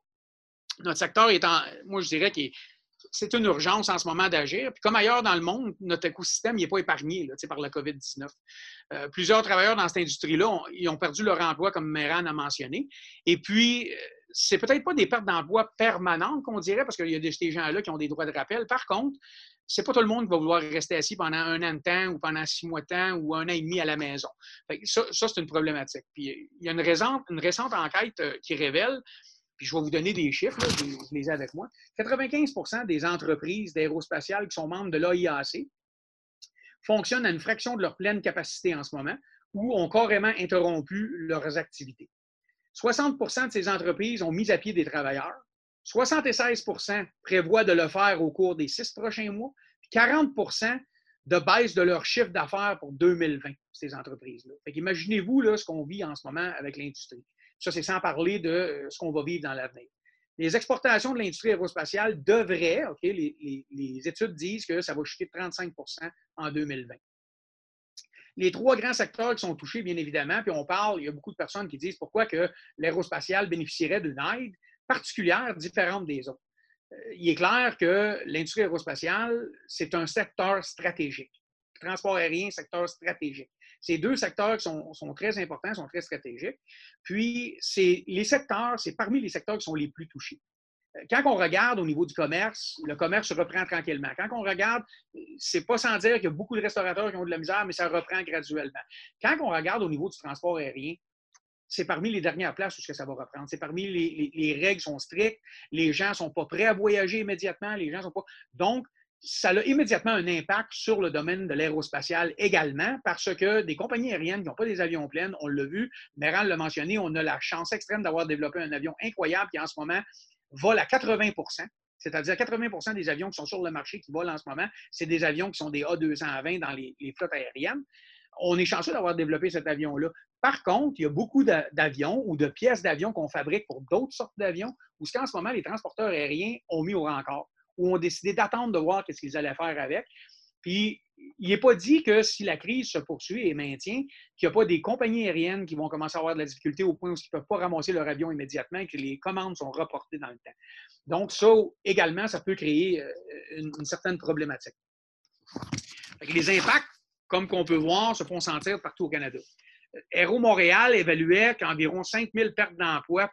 Notre secteur est en, moi, je dirais qu'il est c'est une urgence en ce moment d'agir. Puis comme ailleurs dans le monde, notre écosystème n'est pas épargné par la COVID-19. Euh, plusieurs travailleurs dans cette industrie-là ont, perdu leur emploi, comme Méran a mentionné. Et puis, euh, c'est peut-être pas des pertes d'emploi permanentes qu'on dirait, parce qu'il y a des, gens-là qui ont des droits de rappel. Par contre, c'est pas tout le monde qui va vouloir rester assis pendant un an de temps ou pendant six mois de temps ou un an et demi à la maison. ça, c'est une problématique. Puis il y a une, une récente enquête euh, qui révèle, puis je vais vous donner des chiffres, vous les ai avec moi. 95% des entreprises d'aérospatiales qui sont membres de l'AIAC fonctionnent à une fraction de leur pleine capacité en ce moment ou ont carrément interrompu leurs activités. 60% de ces entreprises ont mis à pied des travailleurs. 76% prévoient de le faire au cours des six prochains mois. 40% de baisse de leur chiffre d'affaires pour 2020, ces entreprises-là. Imaginez-vous ce qu'on vit en ce moment avec l'industrie. Ça, c'est sans parler de euh, ce qu'on va vivre dans l'avenir. Les exportations de l'industrie aérospatiale devraient, OK, les, études disent que ça va chuter de 35% en 2020 les trois grands secteurs qui sont touchés, bien évidemment, puis on parle, il y a beaucoup de personnes qui disent pourquoi que l'aérospatial bénéficierait d'une aide particulière différente des autres. Euh, il est clair que l'industrie aérospatiale, c'est un secteur stratégique. Le transport aérien, secteur stratégique. Ces deux secteurs sont, sont très importants, sont très stratégiques. Puis, les secteurs, c'est parmi les secteurs qui sont les plus touchés quand on regarde au niveau du commerce, le commerce se reprend tranquillement. Quand on regarde, c'est pas sans dire qu'il y a beaucoup de restaurateurs qui ont de la misère, mais ça reprend graduellement. Quand on regarde au niveau du transport aérien, c'est parmi les dernières places où ça va reprendre. C'est parmi les, les, règles sont strictes, les gens sont pas prêts à voyager immédiatement, les gens sont pas. Donc, ça a immédiatement un impact sur le domaine de l'aérospatial également, parce que des compagnies aériennes qui n'ont pas des avions pleins, on l'a vu, Méran l'a mentionné, on a la chance extrême d'avoir développé un avion incroyable qui en ce moment vole à 80% c'est-à-dire 80% des avions qui sont sur le marché qui volent en ce moment, c'est des avions qui sont des A220 dans les, flottes aériennes. On est chanceux d'avoir développé cet avion-là. Par contre, il y a beaucoup d'avions ou de pièces d'avions qu'on fabrique pour d'autres sortes d'avions, où ce qu'en ce moment, les transporteurs aériens ont mis au rencard, ou ont décidé d'attendre de voir ce qu'ils allaient faire avec. Puis, il n'est pas dit que si la crise se poursuit et maintient, qu'il n'y a pas des compagnies aériennes qui vont commencer à avoir de la difficulté au point où ils ne peuvent pas ramasser leur avion immédiatement et que les commandes sont reportées dans le temps. Donc, ça également, ça peut créer euh, une, certaine problématique. Les impacts, comme qu'on peut voir, se font sentir partout au Canada. Aéro Montréal évaluait qu'environ 5 000 pertes d'emplois,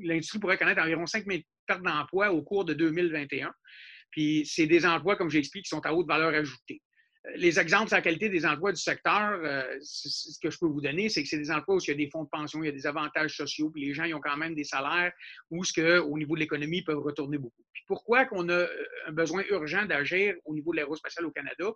l'industrie pourrait connaître environ 5 000 pertes d'emplois au cours de 2021. Puis c'est des emplois, comme j'explique, qui sont à haute valeur ajoutée. Euh, les exemples sur la qualité des emplois du secteur, euh, ce que je peux vous donner, c'est que c'est des emplois où il y a des fonds de pension, il y a des avantages sociaux, puis les gens ils ont quand même des salaires où, ce que, au niveau de l'économie, ils peuvent retourner beaucoup. Puis pourquoi qu'on a euh, un besoin urgent d'agir au niveau de l'aérospatial au Canada?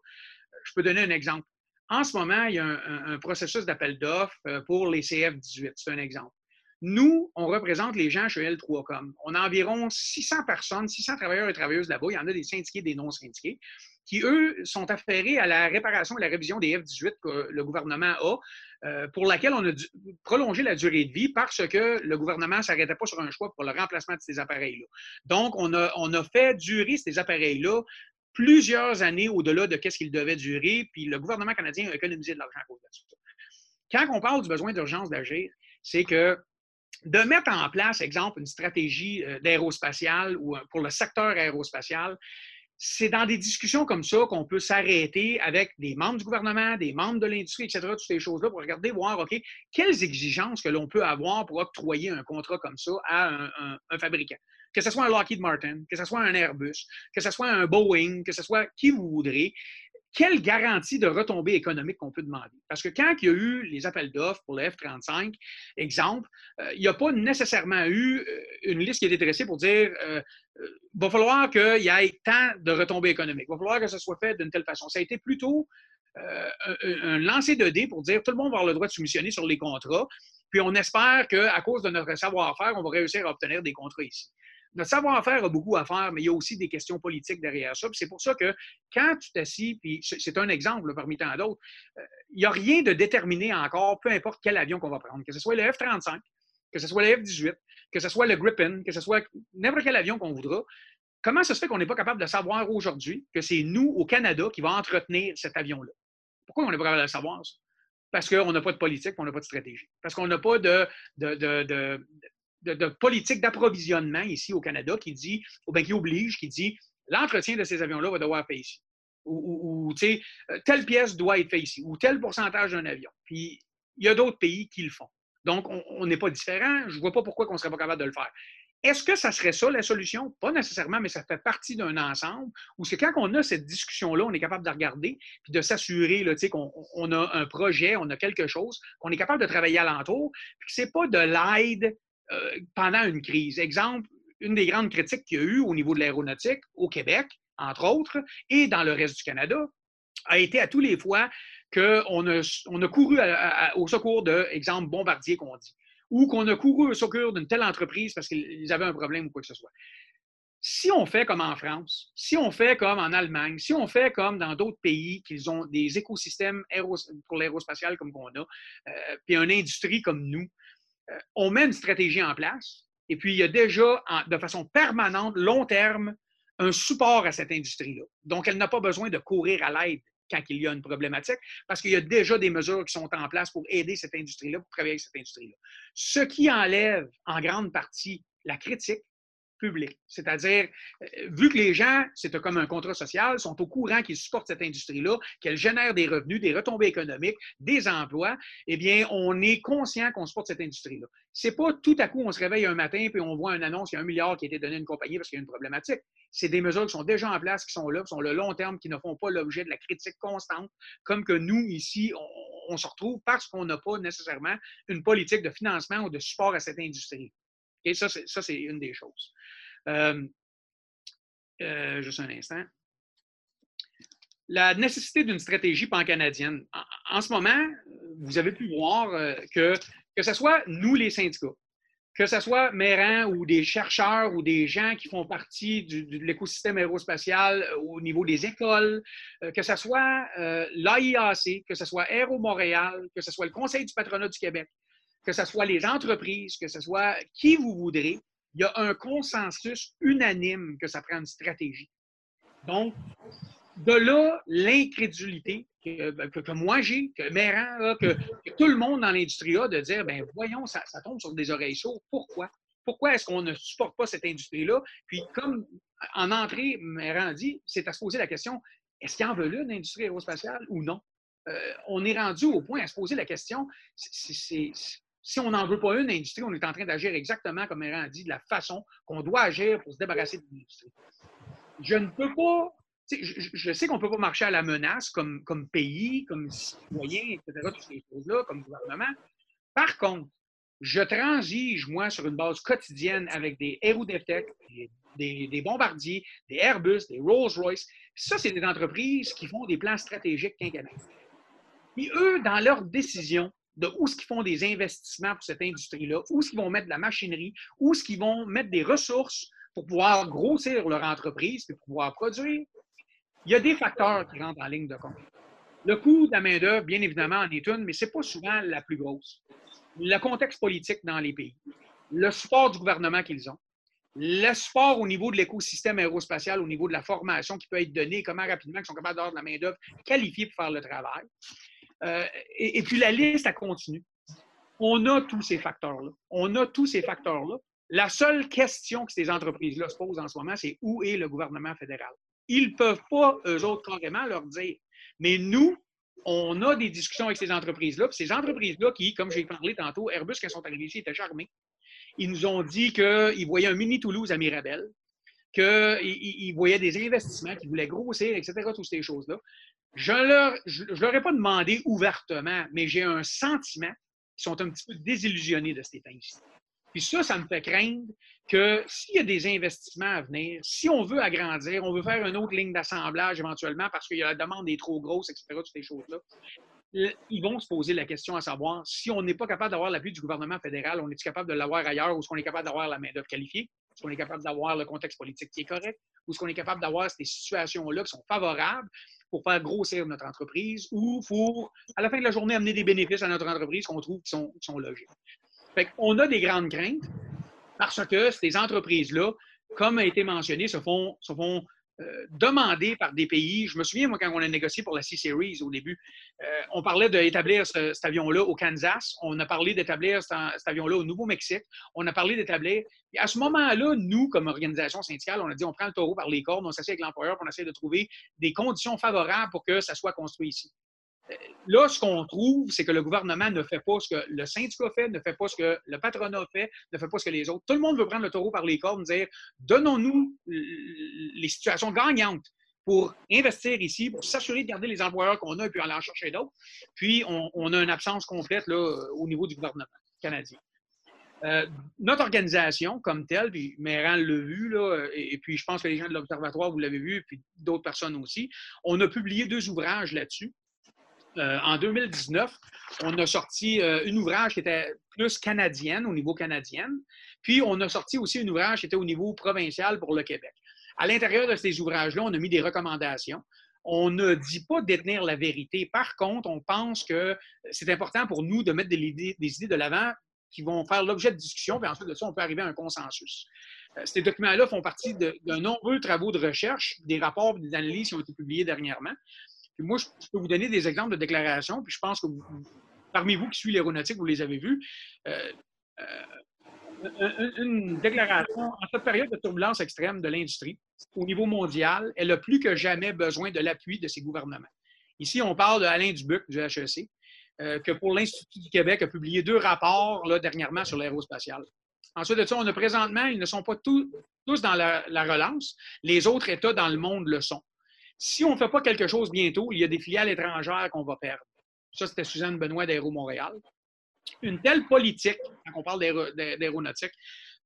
Je peux donner un exemple. En ce moment, il y a un processus d'appel d'offres pour les CF-18. C'est un exemple. Nous, on représente les gens chez L3Com. On a environ 600 personnes, 600 travailleurs et travailleuses là-bas. Il y en a des syndiqués, des non-syndiqués, qui, eux, sont affairés à la réparation et la révision des F-18 que le gouvernement a, euh, pour laquelle on a dû prolonger la durée de vie parce que le gouvernement ne s'arrêtait pas sur un choix pour le remplacement de ces appareils-là. Donc, on a, on a fait durer ces appareils-là plusieurs années au-delà de ce qu'ils devaient durer, puis le gouvernement canadien a économisé de l'argent à cause de ça. Quand on parle du besoin d'urgence d'agir, c'est que de mettre en place, exemple, une stratégie euh, d'aérospatiale ou euh, pour le secteur aérospatial, c'est dans des discussions comme ça qu'on peut s'arrêter avec des membres du gouvernement, des membres de l'industrie, etc., toutes ces choses-là, pour regarder, voir, OK, quelles exigences que l'on peut avoir pour octroyer un contrat comme ça à un, fabricant. Que ce soit un Lockheed Martin, que ce soit un Airbus, que ce soit un Boeing, que ce soit qui vous voudrez, quelle garantie de retombée économique qu'on peut demander? Parce que quand il y a eu les appels d'offres pour le F-35, exemple, euh, il n'y a pas nécessairement eu euh, une liste qui a été dressée pour dire euh, il va falloir qu'il y ait tant de retombées économiques, il va falloir que ça soit fait d'une telle façon. Ça a été plutôt un, un, lancer de dés pour dire tout le monde va avoir le droit de soumissionner sur les contrats, puis on espère qu'à cause de notre savoir-faire, on va réussir à obtenir des contrats ici. Notre savoir-faire a beaucoup à faire, mais il y a aussi des questions politiques derrière ça. C'est pour ça que quand tu t'assis, puis c'est un exemple parmi tant d'autres, euh, il n'y a rien de déterminé encore, peu importe quel avion qu'on va prendre, que ce soit le F-35, que ce soit le F-18, que ce soit le Gripen, que ce soit n'importe quel avion qu'on voudra. Comment ça se fait qu'on n'est pas capable de savoir aujourd'hui que c'est nous, au Canada, qui va entretenir cet avion-là? Pourquoi on n'est pas capable de le savoir, ça? Parce qu'on n'a pas de politique, on n'a pas de stratégie. Parce qu'on n'a pas de, politique d'approvisionnement ici au Canada qui dit, ou bien qui oblige, qui dit l'entretien de ces avions-là va devoir être fait ici. Ou, tu sais, euh, telle pièce doit être faite ici, ou tel pourcentage d'un avion. Puis il y a d'autres pays qui le font. Donc, on n'est pas différent. Je ne vois pas pourquoi on ne serait pas capable de le faire. Est-ce que ça serait ça la solution? Pas nécessairement, mais ça fait partie d'un ensemble où c'est quand on a cette discussion-là, on est capable de regarder puis de s'assurer qu'on on a un projet, on a quelque chose, qu'on est capable de travailler alentour, puis que ce n'est pas de l'aide pendant une crise. Exemple, une des grandes critiques qu'il y a eu au niveau de l'aéronautique au Québec, entre autres, et dans le reste du Canada, a été à tous les fois qu'on a, couru au secours de, exemple, bombardier qu'on dit ou qu'on a couru au secours d'une telle entreprise parce qu'ils avaient un problème ou quoi que ce soit. Si on fait comme en France, si on fait comme en Allemagne, si on fait comme dans d'autres pays qu'ils ont des écosystèmes pour l'aérospatial comme qu'on a, euh, puis une industrie comme nous, euh, on met une stratégie en place et puis il y a déjà de façon permanente, long terme, un support à cette industrie-là. Donc, elle n'a pas besoin de courir à l'aide quand il y a une problématique, parce qu'il y a déjà des mesures qui sont en place pour aider cette industrie-là, pour travailler avec cette industrie-là. Ce qui enlève en grande partie la critique public. C'est-à-dire, euh, vu que les gens, c'est comme un contrat social, sont au courant qu'ils supportent cette industrie-là, qu'elle génère des revenus, des retombées économiques, des emplois, eh bien, on est conscient qu'on supporte cette industrie-là. C'est pas tout à coup, on se réveille un matin et on voit une annonce, il y a un milliard qui a été donné à une compagnie parce qu'il y a une problématique. C'est des mesures qui sont déjà en place, qui sont là, qui sont le long terme, qui ne font pas l'objet de la critique constante, comme que nous, ici, on, se retrouve parce qu'on n'a pas nécessairement une politique de financement ou de support à cette industrie. Ça, c'est une des choses. Euh, euh, juste un instant. La nécessité d'une stratégie pan-canadienne. En, ce moment, vous avez pu voir euh, que, que ce soit nous, les syndicats, que ce soit Méran ou des chercheurs ou des gens qui font partie de l'écosystème aérospatial au niveau des écoles, que ce soit l'AIAC, que ce soit Aéro Montréal, que ce soit le Conseil du patronat du Québec, que ce soit les entreprises, que ce soit qui vous voudrez, il y a un consensus unanime que ça prend une stratégie. Donc, de là, l'incrédulité que, ben, moi j'ai, que Méran que, tout le monde dans l'industrie a, de dire, ben voyons, ça, tombe sur des oreilles chaudes. Pourquoi? Pourquoi est-ce qu'on ne supporte pas cette industrie-là? Puis, comme en entrée, Méran dit, c'est à se poser la question, est-ce qu'il en veut une industrie aérospatiale ou non? Euh, on est rendu au point à se poser la question, c'est si on n'en veut pas une industrie, on est en train d'agir exactement comme Méran dit, de la façon qu'on doit agir pour se débarrasser de l'industrie. Je ne peux pas. Je, sais qu'on ne peut pas marcher à la menace comme, comme pays, comme citoyen, etc., toutes ces choses-là, comme gouvernement. Par contre, je transige, moi, sur une base quotidienne avec des Aerodefec, des, des, bombardiers, des Airbus, des Rolls-Royce. Ça, c'est des entreprises qui font des plans stratégiques quinquennales. Et eux, dans leurs décisions, de où est-ce qu'ils font des investissements pour cette industrie-là, où est-ce qu'ils vont mettre de la machinerie, où est-ce qu'ils vont mettre des ressources pour pouvoir grossir leur entreprise et pour pouvoir produire. Il y a des facteurs qui rentrent en ligne de compte. Le coût de la main-d'œuvre, bien évidemment, en est une, mais ce n'est pas souvent la plus grosse. Le contexte politique dans les pays, le support du gouvernement qu'ils ont, le support au niveau de l'écosystème aérospatial, au niveau de la formation qui peut être donnée, comment rapidement ils sont capables d'avoir de la main-d'œuvre qualifiée pour faire le travail. Euh, et, puis la liste, elle continue. On a tous ces facteurs-là. On a tous ces facteurs-là. La seule question que ces entreprises-là se posent en ce moment, c'est où est le gouvernement fédéral? Ils ne peuvent pas, eux autres, carrément leur dire. Mais nous, on a des discussions avec ces entreprises-là. Ces entreprises-là qui, comme j'ai parlé tantôt, Airbus, quand ils sont arrivés ici, étaient charmés. Ils nous ont dit qu'ils voyaient un mini Toulouse à Mirabel, qu'ils voyaient des investissements, qu'ils voulaient grossir, etc., toutes ces choses-là. Je ne leur, je, leur ai pas demandé ouvertement, mais j'ai un sentiment qu'ils sont un petit peu désillusionnés de cet état-ci. Puis ça, ça me fait craindre que s'il y a des investissements à venir, si on veut agrandir, on veut faire une autre ligne d'assemblage éventuellement parce que la demande est trop grosse, etc., toutes ces choses-là, ils vont se poser la question à savoir si on n'est pas capable d'avoir l'appui du gouvernement fédéral, on est capable de l'avoir ailleurs ou est-ce qu'on est capable d'avoir la main-d'œuvre qualifiée? Est-ce qu'on est capable d'avoir le contexte politique qui est correct? Ou est-ce qu'on est capable d'avoir ces situations-là qui sont favorables pour faire grossir notre entreprise ou pour, à la fin de la journée, amener des bénéfices à notre entreprise qu'on trouve qui sont, qui sont logiques. Fait on a des grandes craintes parce que ces entreprises-là, comme a été mentionné, se font, se font euh, demandé par des pays. Je me souviens, moi, quand on a négocié pour la C-Series au début, euh, on parlait d'établir cet avion-là au Kansas. On a parlé d'établir cet, avion-là au Nouveau-Mexique. On a parlé d'établir. À ce moment-là, nous, comme organisation syndicale, on a dit on prend le taureau par les cornes, on s'assied avec l'employeur, on essaie de trouver des conditions favorables pour que ça soit construit ici. Là, ce qu'on trouve, c'est que le gouvernement ne fait pas ce que le syndicat fait, ne fait pas ce que le patronat fait, ne fait pas ce que les autres. Tout le monde veut prendre le taureau par les cornes, dire donnons-nous les situations gagnantes pour investir ici, pour s'assurer de garder les employeurs qu'on a et puis aller en chercher d'autres. Puis, on, a une absence complète là, au niveau du gouvernement canadien. Euh, notre organisation comme telle, puis Méran l'a vu, là, et, et, puis je pense que les gens de l'Observatoire, vous l'avez vu, puis d'autres personnes aussi, on a publié deux ouvrages là-dessus. Euh, en 2019, on a sorti euh, un ouvrage qui était plus canadienne, au niveau canadien, puis on a sorti aussi un ouvrage qui était au niveau provincial pour le Québec. À l'intérieur de ces ouvrages-là, on a mis des recommandations. On ne dit pas détenir la vérité. Par contre, on pense que c'est important pour nous de mettre des idées, de l'avant qui vont faire l'objet de discussion, puis ensuite de ça, on peut arriver à un consensus. Euh, ces documents-là font partie de, de, nombreux travaux de recherche, des rapports, des analyses qui ont été publiés dernièrement moi, je peux vous donner des exemples de déclarations, puis je pense que parmi vous qui suivez l'aéronautique, vous les avez vus. Euh, euh, une déclaration, en cette période de turbulence extrême de l'industrie, au niveau mondial, elle a plus que jamais besoin de l'appui de ses gouvernements. Ici, on parle d'Alain Dubuc du HEC, euh, que pour l'Institut du Québec a publié deux rapports là, dernièrement sur l'aérospatial. Ensuite de ça, on a présentement, ils ne sont pas tous dans la, relance. Les autres États dans le monde le sont. Si on ne fait pas quelque chose bientôt, il y a des filiales étrangères qu'on va perdre. Ça, c'était Suzanne Benoît d'Aéro Montréal. Une telle politique, quand on parle d'aéronautique,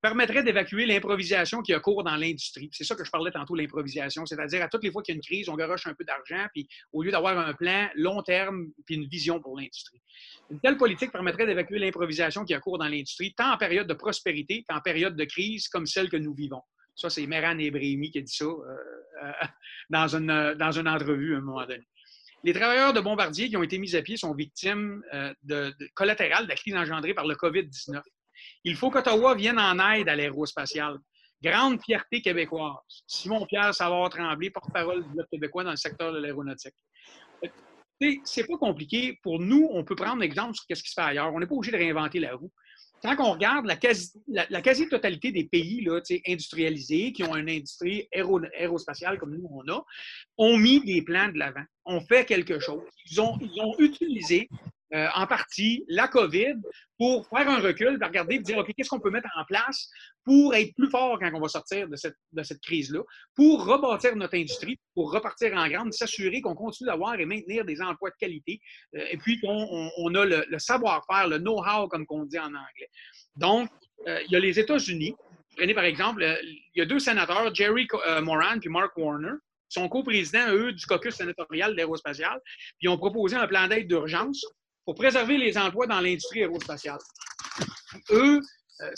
permettrait d'évacuer l'improvisation qui a cours dans l'industrie. C'est ça que je parlais tantôt, l'improvisation. C'est-à-dire, à toutes les fois qu'il y a une crise, on garoche un peu d'argent, puis au lieu d'avoir un plan long terme, puis une vision pour l'industrie. Une telle politique permettrait d'évacuer l'improvisation qui a cours dans l'industrie, tant en période de prospérité qu'en période de crise comme celle que nous vivons. Ça, c'est Meran Ebrahimi qui a dit ça. Euh, dans, une, euh, dans une entrevue à un moment donné. Les travailleurs de Bombardier qui ont été mis à pied sont victimes euh, de, collatérales de la crise engendrée par le COVID-19. Il faut qu'Ottawa vienne en aide à l'aérospatial. Grande fierté québécoise. Simon-Pierre Savard-Tremblay, porte-parole du Bloc québécois dans le secteur de l'aéronautique. C'est pas compliqué. Pour nous, on peut prendre l'exemple sur ce qui se fait ailleurs. On n'est pas obligé de réinventer la roue quand on regarde la quasi-totalité des pays là, industrialisés qui ont une industrie aérospatiale comme nous on a, ont mis des plans de l'avant, ont fait quelque chose. Ils ont, ils ont utilisé euh, en partie la COVID pour faire un recul, regarder, et dire, OK, qu'est-ce qu'on peut mettre en place pour être plus fort quand on va sortir de cette, de cette crise-là, pour rebâtir notre industrie, pour repartir en grande, s'assurer qu'on continue d'avoir et maintenir des emplois de qualité, euh, et puis qu'on on, a le, savoir-faire, le know-how, comme on dit en anglais. Donc, euh, il y a les États-Unis. Prenez par exemple, il y a deux sénateurs, Jerry Moran et Mark Warner, sont co-présidents, eux, du caucus sénatorial d'aérospatial, puis ils ont proposé un plan d'aide d'urgence pour préserver les emplois dans l'industrie aérospatiale. Eux, euh,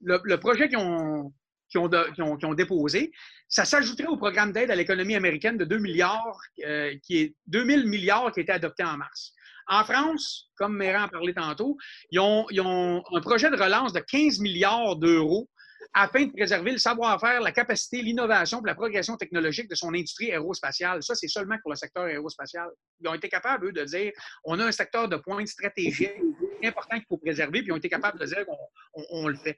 le, projet qu'ils ont, déposé, ça s'ajouterait au programme d'aide à l'économie américaine de 2 milliards, euh, qui est 2000 milliards qui a été adopté en mars. En France, comme Méran a parlé tantôt, ils ont un projet de relance de 15 milliards d'euros afin de préserver le savoir-faire, la capacité, l'innovation et la progression technologique de son industrie aérospatiale. Ça, c'est seulement pour le secteur aérospatial. Ils ont été capables, eux, de dire on a un secteur de pointe stratégique important qu'il faut préserver, puis ils ont été capables de dire qu'on on, le fait.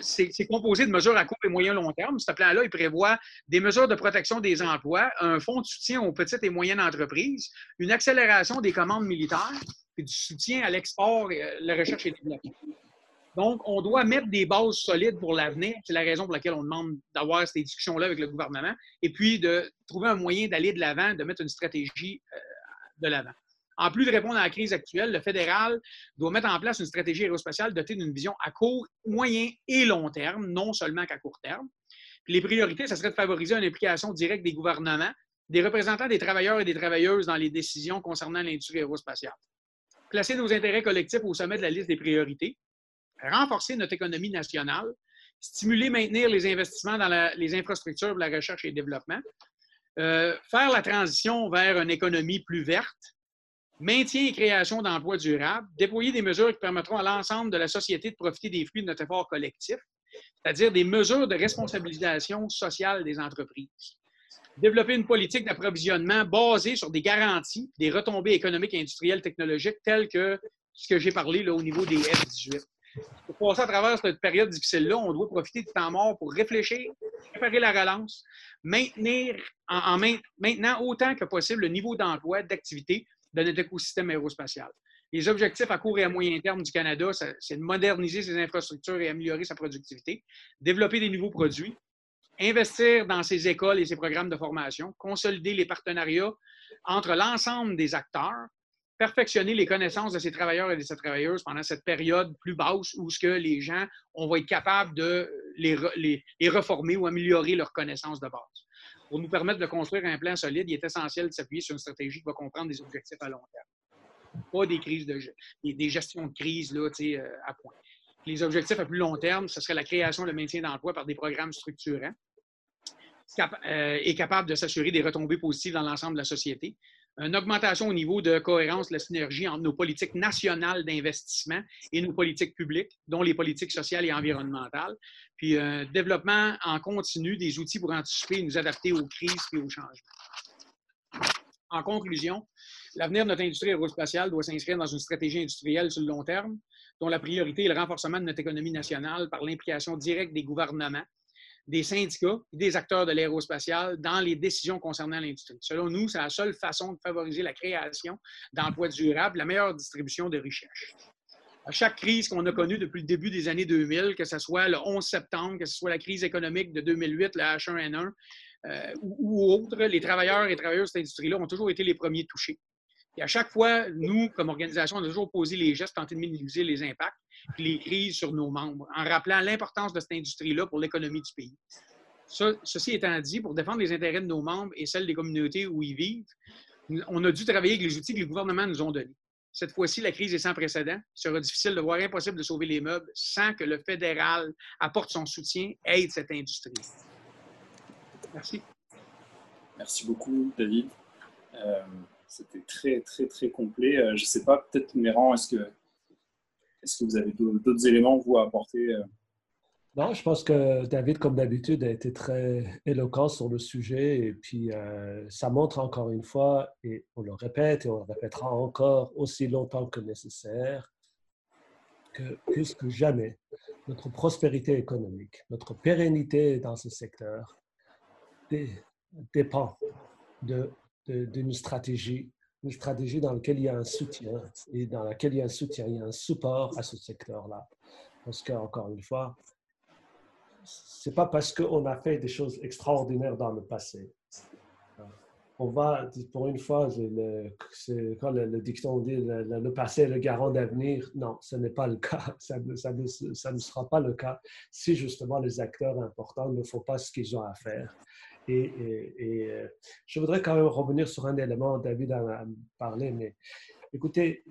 C'est composé de mesures à court et moyen long terme. Ce plan-là, il prévoit des mesures de protection des emplois, un fonds de soutien aux petites et moyennes entreprises, une accélération des commandes militaires, et du soutien à l'export, la recherche et le développement. Donc, on doit mettre des bases solides pour l'avenir. C'est la raison pour laquelle on demande d'avoir ces discussions-là avec le gouvernement et puis de trouver un moyen d'aller de l'avant, de mettre une stratégie euh, de l'avant. En plus de répondre à la crise actuelle, le fédéral doit mettre en place une stratégie aérospatiale dotée d'une vision à court, moyen et long terme, non seulement qu'à court terme. les priorités, ce serait de favoriser une implication directe des gouvernements, des représentants des travailleurs et des travailleuses dans les décisions concernant l'industrie aérospatiale. Placer nos intérêts collectifs au sommet de la liste des priorités, renforcer notre économie nationale, stimuler, maintenir les investissements dans les infrastructures de la recherche et développement, euh, faire la transition vers une économie plus verte, maintien et création d'emplois durables, déployer des mesures qui permettront à l'ensemble de la société de profiter des fruits de notre effort collectif, c'est-à-dire des mesures de responsabilisation sociale des entreprises. Développer une politique d'approvisionnement basée sur des garanties, des retombées économiques industrielles technologiques telles que ce que j'ai parlé là, au niveau des F-18. Pour passer à travers cette période difficile-là, on doit profiter du temps mort pour réfléchir, préparer la relance, maintenir en, maintenant autant que possible le niveau d'emploi, d'activité de notre écosystème aérospatial. Les objectifs à court et à moyen terme du Canada, c'est de moderniser ses infrastructures et améliorer sa productivité, développer des nouveaux produits, investir dans ses écoles et ses programmes de formation, consolider les partenariats entre l'ensemble des acteurs, perfectionner les connaissances de ces travailleurs et de ces travailleuses pendant cette période plus basse où ce que les gens, on va être capable de les, les, reformer ou améliorer leurs connaissances de base. Pour nous permettre de construire un plan solide, il est essentiel de s'appuyer sur une stratégie qui va comprendre des objectifs à long terme. Pas des crises de des, gestions de crise là, euh, à point. Les objectifs à plus long terme, ce serait la création et le maintien d'emploi par des programmes structurants euh, et capable de s'assurer des retombées positives dans l'ensemble de la société, une augmentation au niveau de cohérence, de la synergie entre nos politiques nationales d'investissement et nos politiques publiques, dont les politiques sociales et environnementales, puis un développement en continu des outils pour anticiper et nous adapter aux crises et aux changements. En conclusion, l'avenir de notre industrie aérospatiale doit s'inscrire dans une stratégie industrielle sur le long terme, dont la priorité est le renforcement de notre économie nationale par l'implication directe des gouvernements des syndicats et des acteurs de l'aérospatial dans les décisions concernant l'industrie. Selon nous, c'est la seule façon de favoriser la création d'emplois durables, la meilleure distribution de richesses. À chaque crise qu'on a connue depuis le début des années 2000, que ce soit le 11 septembre, que ce soit la crise économique de 2008, le H1N1 euh, ou, ou autre, les travailleurs et travailleuses de cette industrie-là ont toujours été les premiers touchés. Et à chaque fois, nous, comme organisation, on a toujours posé les gestes, tenté de minimiser les impacts et les crises sur nos membres, en rappelant l'importance de cette industrie-là pour l'économie du pays. ceci étant dit, pour défendre les intérêts de nos membres et celles des communautés où ils vivent, on a dû travailler avec les outils que les gouvernements nous ont donnés. Cette fois-ci, la crise est sans précédent. Il sera difficile de voir impossible de sauver les meubles sans que le fédéral apporte son soutien, aide cette industrie. Merci. Merci beaucoup, David. Euh, c'était très, très, très complet. Euh, je ne sais pas, peut-être, Méran, est-ce que, est que vous avez d'autres éléments, vous, à apporter euh? Non, je pense que David, comme d'habitude, a été très éloquent sur le sujet. Et puis, euh, ça montre encore une fois, et on le répète et on le répétera encore aussi longtemps que nécessaire, que plus que jamais, notre prospérité économique, notre pérennité dans ce secteur dépend de d'une stratégie, une stratégie dans laquelle il y a un soutien et dans laquelle il y a un soutien, il y a un support à ce secteur-là. Parce qu'encore une fois, c'est pas parce qu'on a fait des choses extraordinaires dans le passé. On va, pour une fois, quand le, dicton dit le, passé est le garant d'avenir. Non, ce n'est pas le cas. Ça, ça, ne sera pas le cas si justement les acteurs importants ne font pas ce qu'ils ont à faire et, euh, je voudrais quand même revenir sur un élément, David en a parlé, mais écoutez,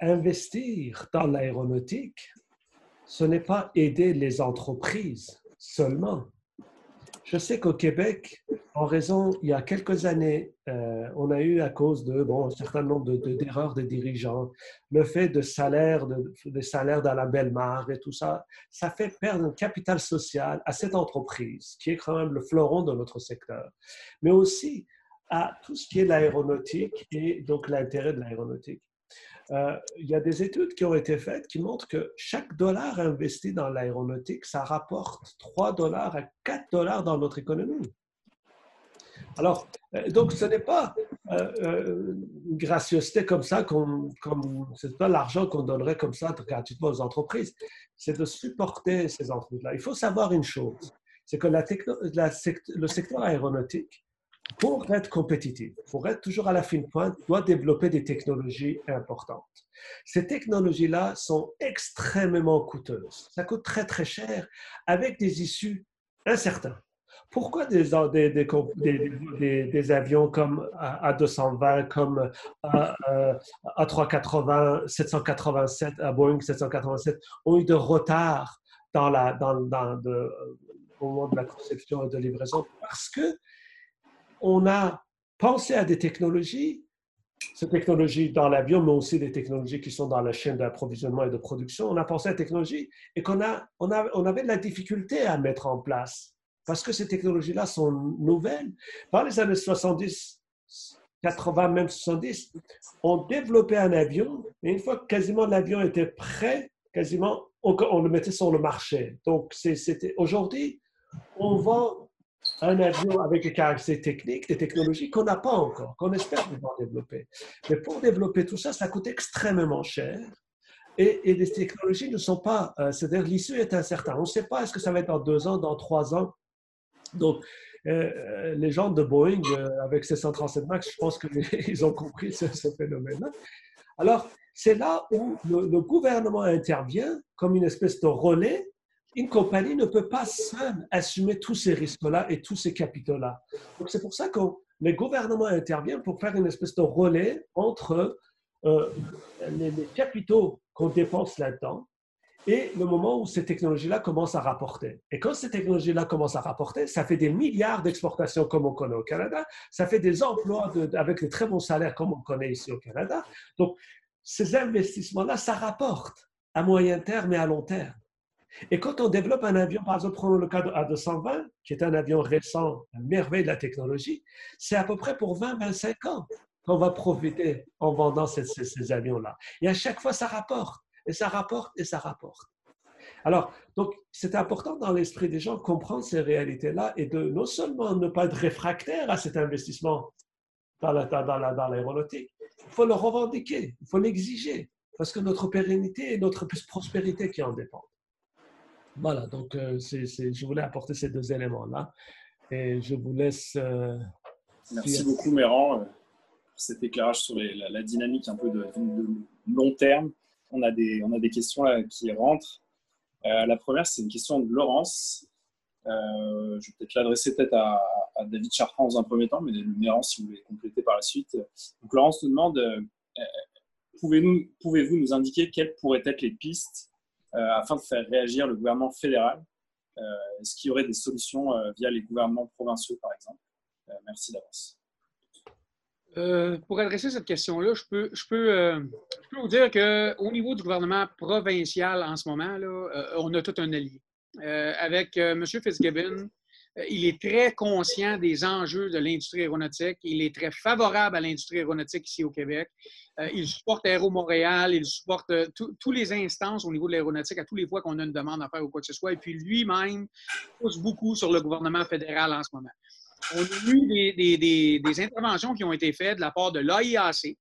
investir dans l'aéronautique, ce n'est pas aider les entreprises seulement. Je sais qu'au Québec, en raison, il y a quelques années, euh, on a eu à cause de bon, un certain nombre d'erreurs de, dirigeants, le fait de salaires, de, de salaires dans la belle mare et tout ça, ça fait perdre un capital social à cette entreprise, qui est quand même le fleuron de notre secteur, mais aussi à tout ce qui est l'aéronautique et donc l'intérêt de l'aéronautique. Euh, il y a des études qui ont été faites qui montrent que chaque dollar investi dans l'aéronautique, ça rapporte 3 dollars à 4 dollars dans notre économie. Alors, euh, donc, ce n'est pas euh, une gracieuseté comme ça, comme, ce n'est pas l'argent qu'on donnerait comme ça gratuitement aux entreprises, c'est de supporter ces entreprises-là. Il faut savoir une chose, c'est que le secteur aéronautique, pour être compétitif, pour être toujours à la fine pointe, doit développer des technologies importantes. Ces technologies-là sont extrêmement coûteuses. Ça coûte très, très cher avec des issues incertaines. Pourquoi des, avions comme A220, comme A380, 787, à Boeing 787 ont eu de retard dans la, dans, dans au moment de la conception et de livraison? Parce que on a pensé à des technologies, ces technologies dans l'avion, mais aussi des technologies qui sont dans la chaîne d'approvisionnement et de production. On a pensé à des technologies et qu'on a, on, on avait de la difficulté à mettre en place parce que ces technologies-là sont nouvelles. Dans les années 70, 80, même 70, on développait un avion et une fois quasiment l'avion était prêt, quasiment, on, on, le mettait sur le marché. Donc, c'était aujourd'hui, on vend un avion avec des caractéristiques techniques, des technologies qu'on n'a pas encore, qu'on espère pouvoir développer. Mais pour développer tout ça, ça coûte extrêmement cher. Et, et les technologies ne sont pas, euh, c'est-à-dire l'issue est incertaine. On ne sait pas est-ce que ça va être dans deux ans, dans trois ans. Donc, euh, les gens de Boeing, euh, avec ces 137 MAX, je pense qu'ils ont compris ce, phénomène-là. Alors, c'est là où le, gouvernement intervient comme une espèce de relais. Une compagnie ne peut pas seule assumer tous ces risques-là et tous ces capitaux-là. Donc, c'est pour ça que le gouvernement intervient pour faire une espèce de relais entre euh, les, capitaux qu'on dépense là-dedans et le moment où ces technologies-là commencent à rapporter. Et quand ces technologies-là commencent à rapporter, ça fait des milliards d'exportations comme on connaît au Canada, ça fait des emplois avec de très bons salaires comme on connaît ici au Canada. Donc, ces investissements-là, ça rapporte à moyen terme et à long terme. Et quand on développe un avion, par exemple, prenons le cas de A220, qui est un avion récent, une merveille de la technologie, c'est à peu près pour 20-25 ans qu'on va profiter en vendant ces, avions-là. Et à chaque fois, ça rapporte et ça rapporte et ça rapporte. Alors, donc, c'est important dans l'esprit des gens de comprendre ces réalités-là et de non seulement ne pas être réfractaire à cet investissement dans l'aéronautique, il faut le revendiquer, il faut l'exiger, parce que notre pérennité et notre prospérité qui en dépendent. Voilà, donc euh, je voulais apporter ces deux éléments-là et je vous laisse. Euh, Merci beaucoup, Méran, euh, pour cet éclairage sur la, dynamique un peu de long terme on a des, on a des questions qui rentrent. Euh, la première, c'est une question de Laurence. Je vais peut-être l'adresser peut-être à, David Chartrand dans un premier temps, mais Laurence, si vous voulez compléter par la suite. Donc, Laurence nous demande pouvez-vous pouvez nous indiquer quelles pourraient être les pistes afin de faire réagir le gouvernement fédéral Est-ce qu'il y aurait des solutions via les gouvernements provinciaux, par exemple? Merci d'avance. Euh, pour adresser cette question-là, je peux, euh, vous dire qu'au niveau du gouvernement provincial en ce moment, euh, on a tout un allié. avec M. Fitzgibbon, il est très conscient des enjeux de l'industrie aéronautique. Il est très favorable à l'industrie aéronautique ici au Québec. il supporte Aéro Montréal, il supporte tous les instances au niveau de l'aéronautique à tous les fois qu'on a une demande à faire ou quoi que ce soit. Et puis lui-même pousse beaucoup sur le gouvernement fédéral en ce moment on a eu des, interventions qui ont été faites de la part de l'AIAC.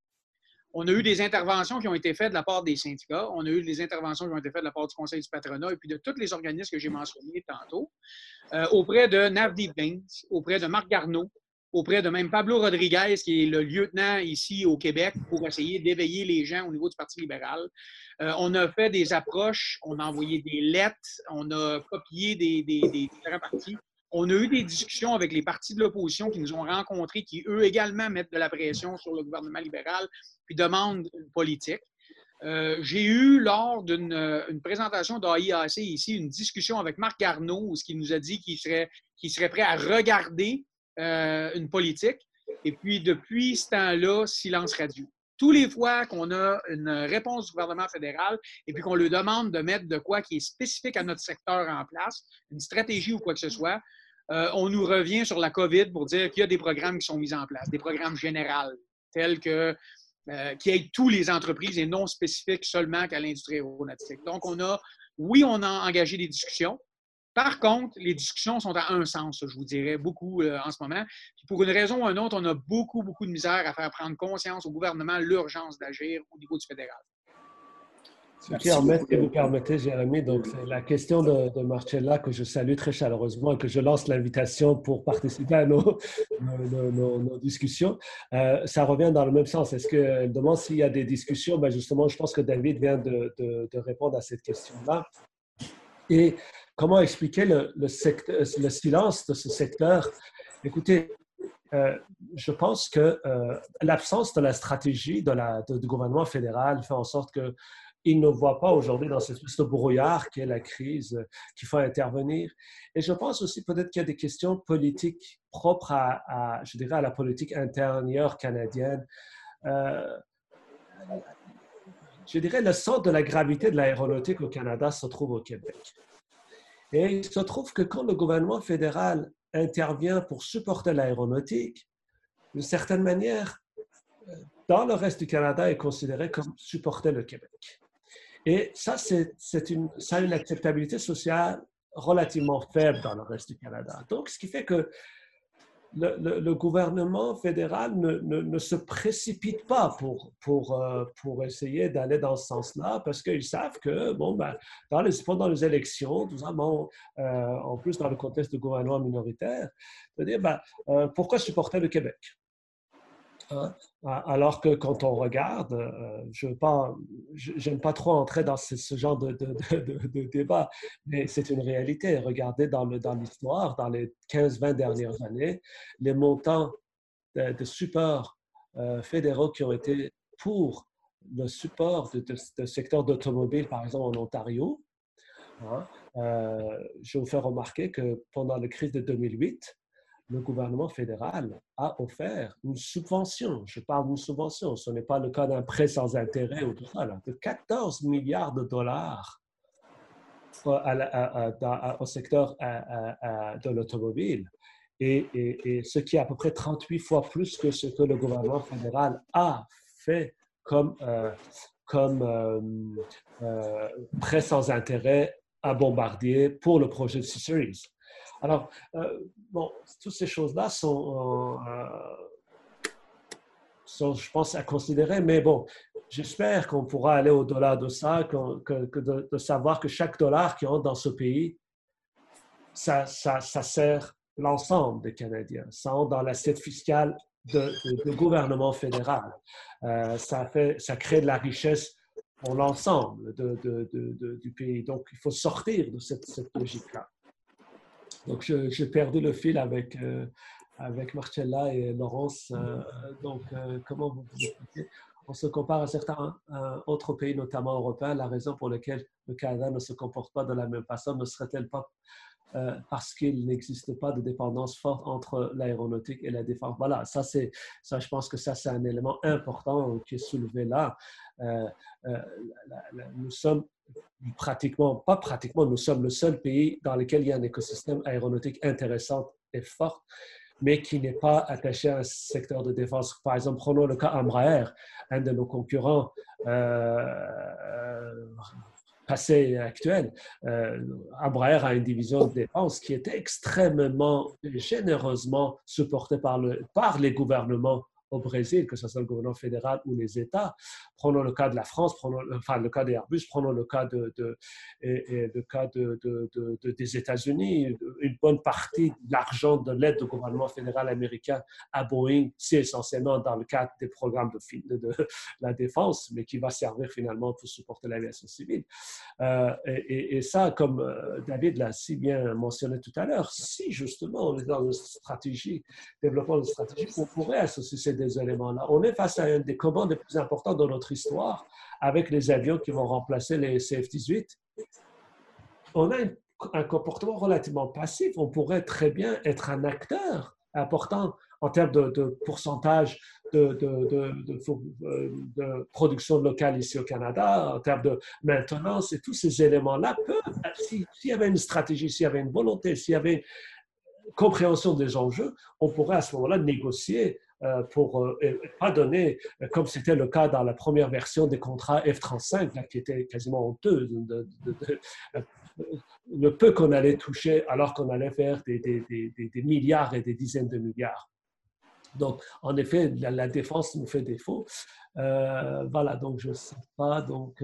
On a eu des interventions qui ont été faites de la part des syndicats. On a eu des interventions qui ont été faites de la part du Conseil du patronat et puis de tous les organismes que j'ai mentionnés tantôt, euh, auprès de Navdeep Bains, auprès de Marc Garneau, auprès de même Pablo Rodriguez, qui est le lieutenant ici au Québec, pour essayer d'éveiller les gens au niveau du Parti libéral. Euh, on a fait des approches, on a envoyé des lettres, on a copié des, des différents partis on a eu des discussions avec les partis de l'opposition qui nous ont rencontrés, qui eux également mettent de la pression sur le gouvernement libéral, puis demandent une politique. Euh, j'ai eu, lors d'une euh, présentation d'AIAC ici, une discussion avec Marc Garneau, ce qui nous a dit qu'il serait, serait prêt à regarder euh, une politique. Et puis, depuis ce temps-là, silence radio. Tous les fois qu'on a une réponse du gouvernement fédéral et puis qu'on lui demande de mettre de quoi qui est spécifique à notre secteur en place, une stratégie ou quoi que ce soit, euh, on nous revient sur la COVID pour dire qu'il y a des programmes qui sont mis en place, des programmes généraux, tels que euh, qui aident toutes les entreprises et non spécifiques seulement qu'à l'industrie aéronautique. Donc, on a, oui, on a engagé des discussions. Par contre, les discussions sont à un sens, je vous dirais, beaucoup euh, en ce moment. pour une raison ou une autre, on a beaucoup, beaucoup de misère à faire prendre conscience au gouvernement l'urgence d'agir au niveau du fédéral. Ce qui vous permettez, Jérémy, donc c'est la question de, Marcella que je salue très chaleureusement et que je lance l'invitation pour participer à nos, nos, discussions. Euh, ça revient dans le même sens. Est-ce qu'elle demande s'il y a des discussions? Ben justement, je pense que David vient de, de répondre à cette question-là. Et comment expliquer le, silence de ce secteur? Écoutez, euh, je pense que euh, l'absence de la stratégie du gouvernement fédéral fait en sorte que ils ne voient pas aujourd'hui dans cette espèce de brouillard qui est la crise qu'il faut intervenir. Et je pense aussi peut-être qu'il y a des questions politiques propres à, je dirais, à la politique intérieure canadienne. Euh, je dirais le centre de la gravité de l'aéronautique au Canada se trouve au Québec. Et il se trouve que quand le gouvernement fédéral intervient pour supporter l'aéronautique, d'une certaine manière, euh, dans le reste du Canada, est considéré comme supporter le Québec. Et ça, c'est une, ça a une acceptabilité sociale relativement faible dans le reste du Canada. Donc, ce qui fait que le, gouvernement fédéral ne, se précipite pas euh, pour essayer d'aller dans ce sens-là parce qu'ils savent que, bon, ben, dans pendant les élections, tout simplement, euh, en plus dans le contexte de gouvernement minoritaire, dire ben, euh, pourquoi supporter le Québec? Hein? Alors que quand on regarde, euh, je n'aime pas, trop entrer dans ce, genre de, débat, mais c'est une réalité. Regardez dans l'histoire, dans, dans les 15-20 dernières années, les montants de, supports euh, fédéraux qui ont été pour le support de, secteur d'automobile, par exemple en Ontario. Hein, euh, je vous fais remarquer que pendant la crise de 2008, le gouvernement fédéral a offert une subvention. Je parle d'une subvention, ce n'est pas le cas d'un prêt sans intérêt ou tout ça, de 14 milliards de dollars au secteur de l'automobile. Et, ce qui est à peu près 38 fois plus que ce que le gouvernement fédéral a fait comme, euh, comme euh, euh, prêt sans intérêt à Bombardier pour le projet de C-Series. Alors, euh, bon, toutes ces choses-là sont, euh, sont, je pense, à considérer, mais bon, j'espère qu'on pourra aller au-delà de ça, que, de, savoir que chaque dollar qui entre dans ce pays, ça, ça, ça sert l'ensemble des Canadiens. Ça entre dans l'assiette fiscale du gouvernement fédéral. Euh, ça, fait, ça crée de la richesse pour l'ensemble du pays. Donc, il faut sortir de cette logique-là. Donc, j'ai perdu le fil avec, euh, avec Marcella et Laurence. Euh, donc, euh, comment vous expliquez? On se compare à certains autres pays, notamment européens. La raison pour laquelle le Canada ne se comporte pas de la même façon ne serait-elle pas parce qu'il n'existe pas de dépendance forte entre l'aéronautique et la défense? Voilà, ça, c'est, ça, je pense que ça, c'est un élément important qui est soulevé là. nous sommes pratiquement, pas pratiquement, nous sommes le seul pays dans lequel il y a un écosystème aéronautique intéressant et fort, mais qui n'est pas attaché à un secteur de défense. Par exemple, prenons le cas Embraer, un de nos concurrents euh, euh passé et actuel. Euh, a une division de défense qui est extrêmement généreusement supportée par, le, par les gouvernements au Brésil, que ce soit le gouvernement fédéral ou les États. Prenons le cas de la France, enfin le cas des Airbus, prenons le cas, des États-Unis. Une bonne partie de l'argent de l'aide du gouvernement fédéral américain à Boeing, c'est essentiellement dans le cadre des programmes de, de, la défense, mais qui va servir finalement pour supporter l'aviation civile. Euh, et, ça, comme euh, David l'a si bien mentionné tout à l'heure, si justement on est dans une stratégie, développement de stratégie, on pourrait associer ces des éléments-là. On est face à un des commandes les plus importants de notre histoire avec les avions qui vont remplacer les CF-18. On a un comportement relativement passif. On pourrait très bien être un acteur important en termes de, pourcentage de, production locale ici au Canada, en termes de maintenance et tous ces éléments-là peuvent, s'il y avait une stratégie, s'il y avait une volonté, s'il y avait une compréhension des enjeux, on pourrait à ce moment-là négocier pour euh, pas donner, euh, comme c'était le cas dans la première version des contrats F-35, qui était quasiment honteux, de, le peu qu'on allait toucher alors qu'on allait faire des, des, des, milliards et des dizaines de milliards. Donc, en effet, la, défense nous fait défaut. voilà, donc je ne sais pas. Donc,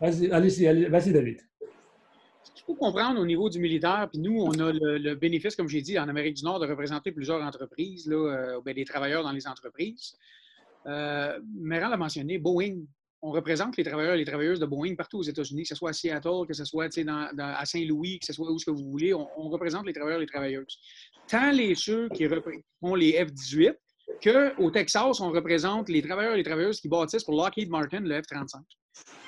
vas-y, allez-y, vas-y, David faut comprendre au niveau du militaire, puis nous, on a le, bénéfice, comme j'ai dit, en Amérique du Nord, de représenter plusieurs entreprises, là, euh, ben, travailleurs dans les entreprises. Euh, l'a mentionné, Boeing. On représente les travailleurs et les travailleuses de Boeing partout aux États-Unis, que ce soit à Seattle, que ce soit à Saint-Louis, que ce soit où que vous voulez. On, représente les travailleurs et les travailleuses. Tant les ceux qui font les F-18 qu'au Texas, on représente les travailleurs et les travailleuses qui bâtissent pour Lockheed Martin le F-35.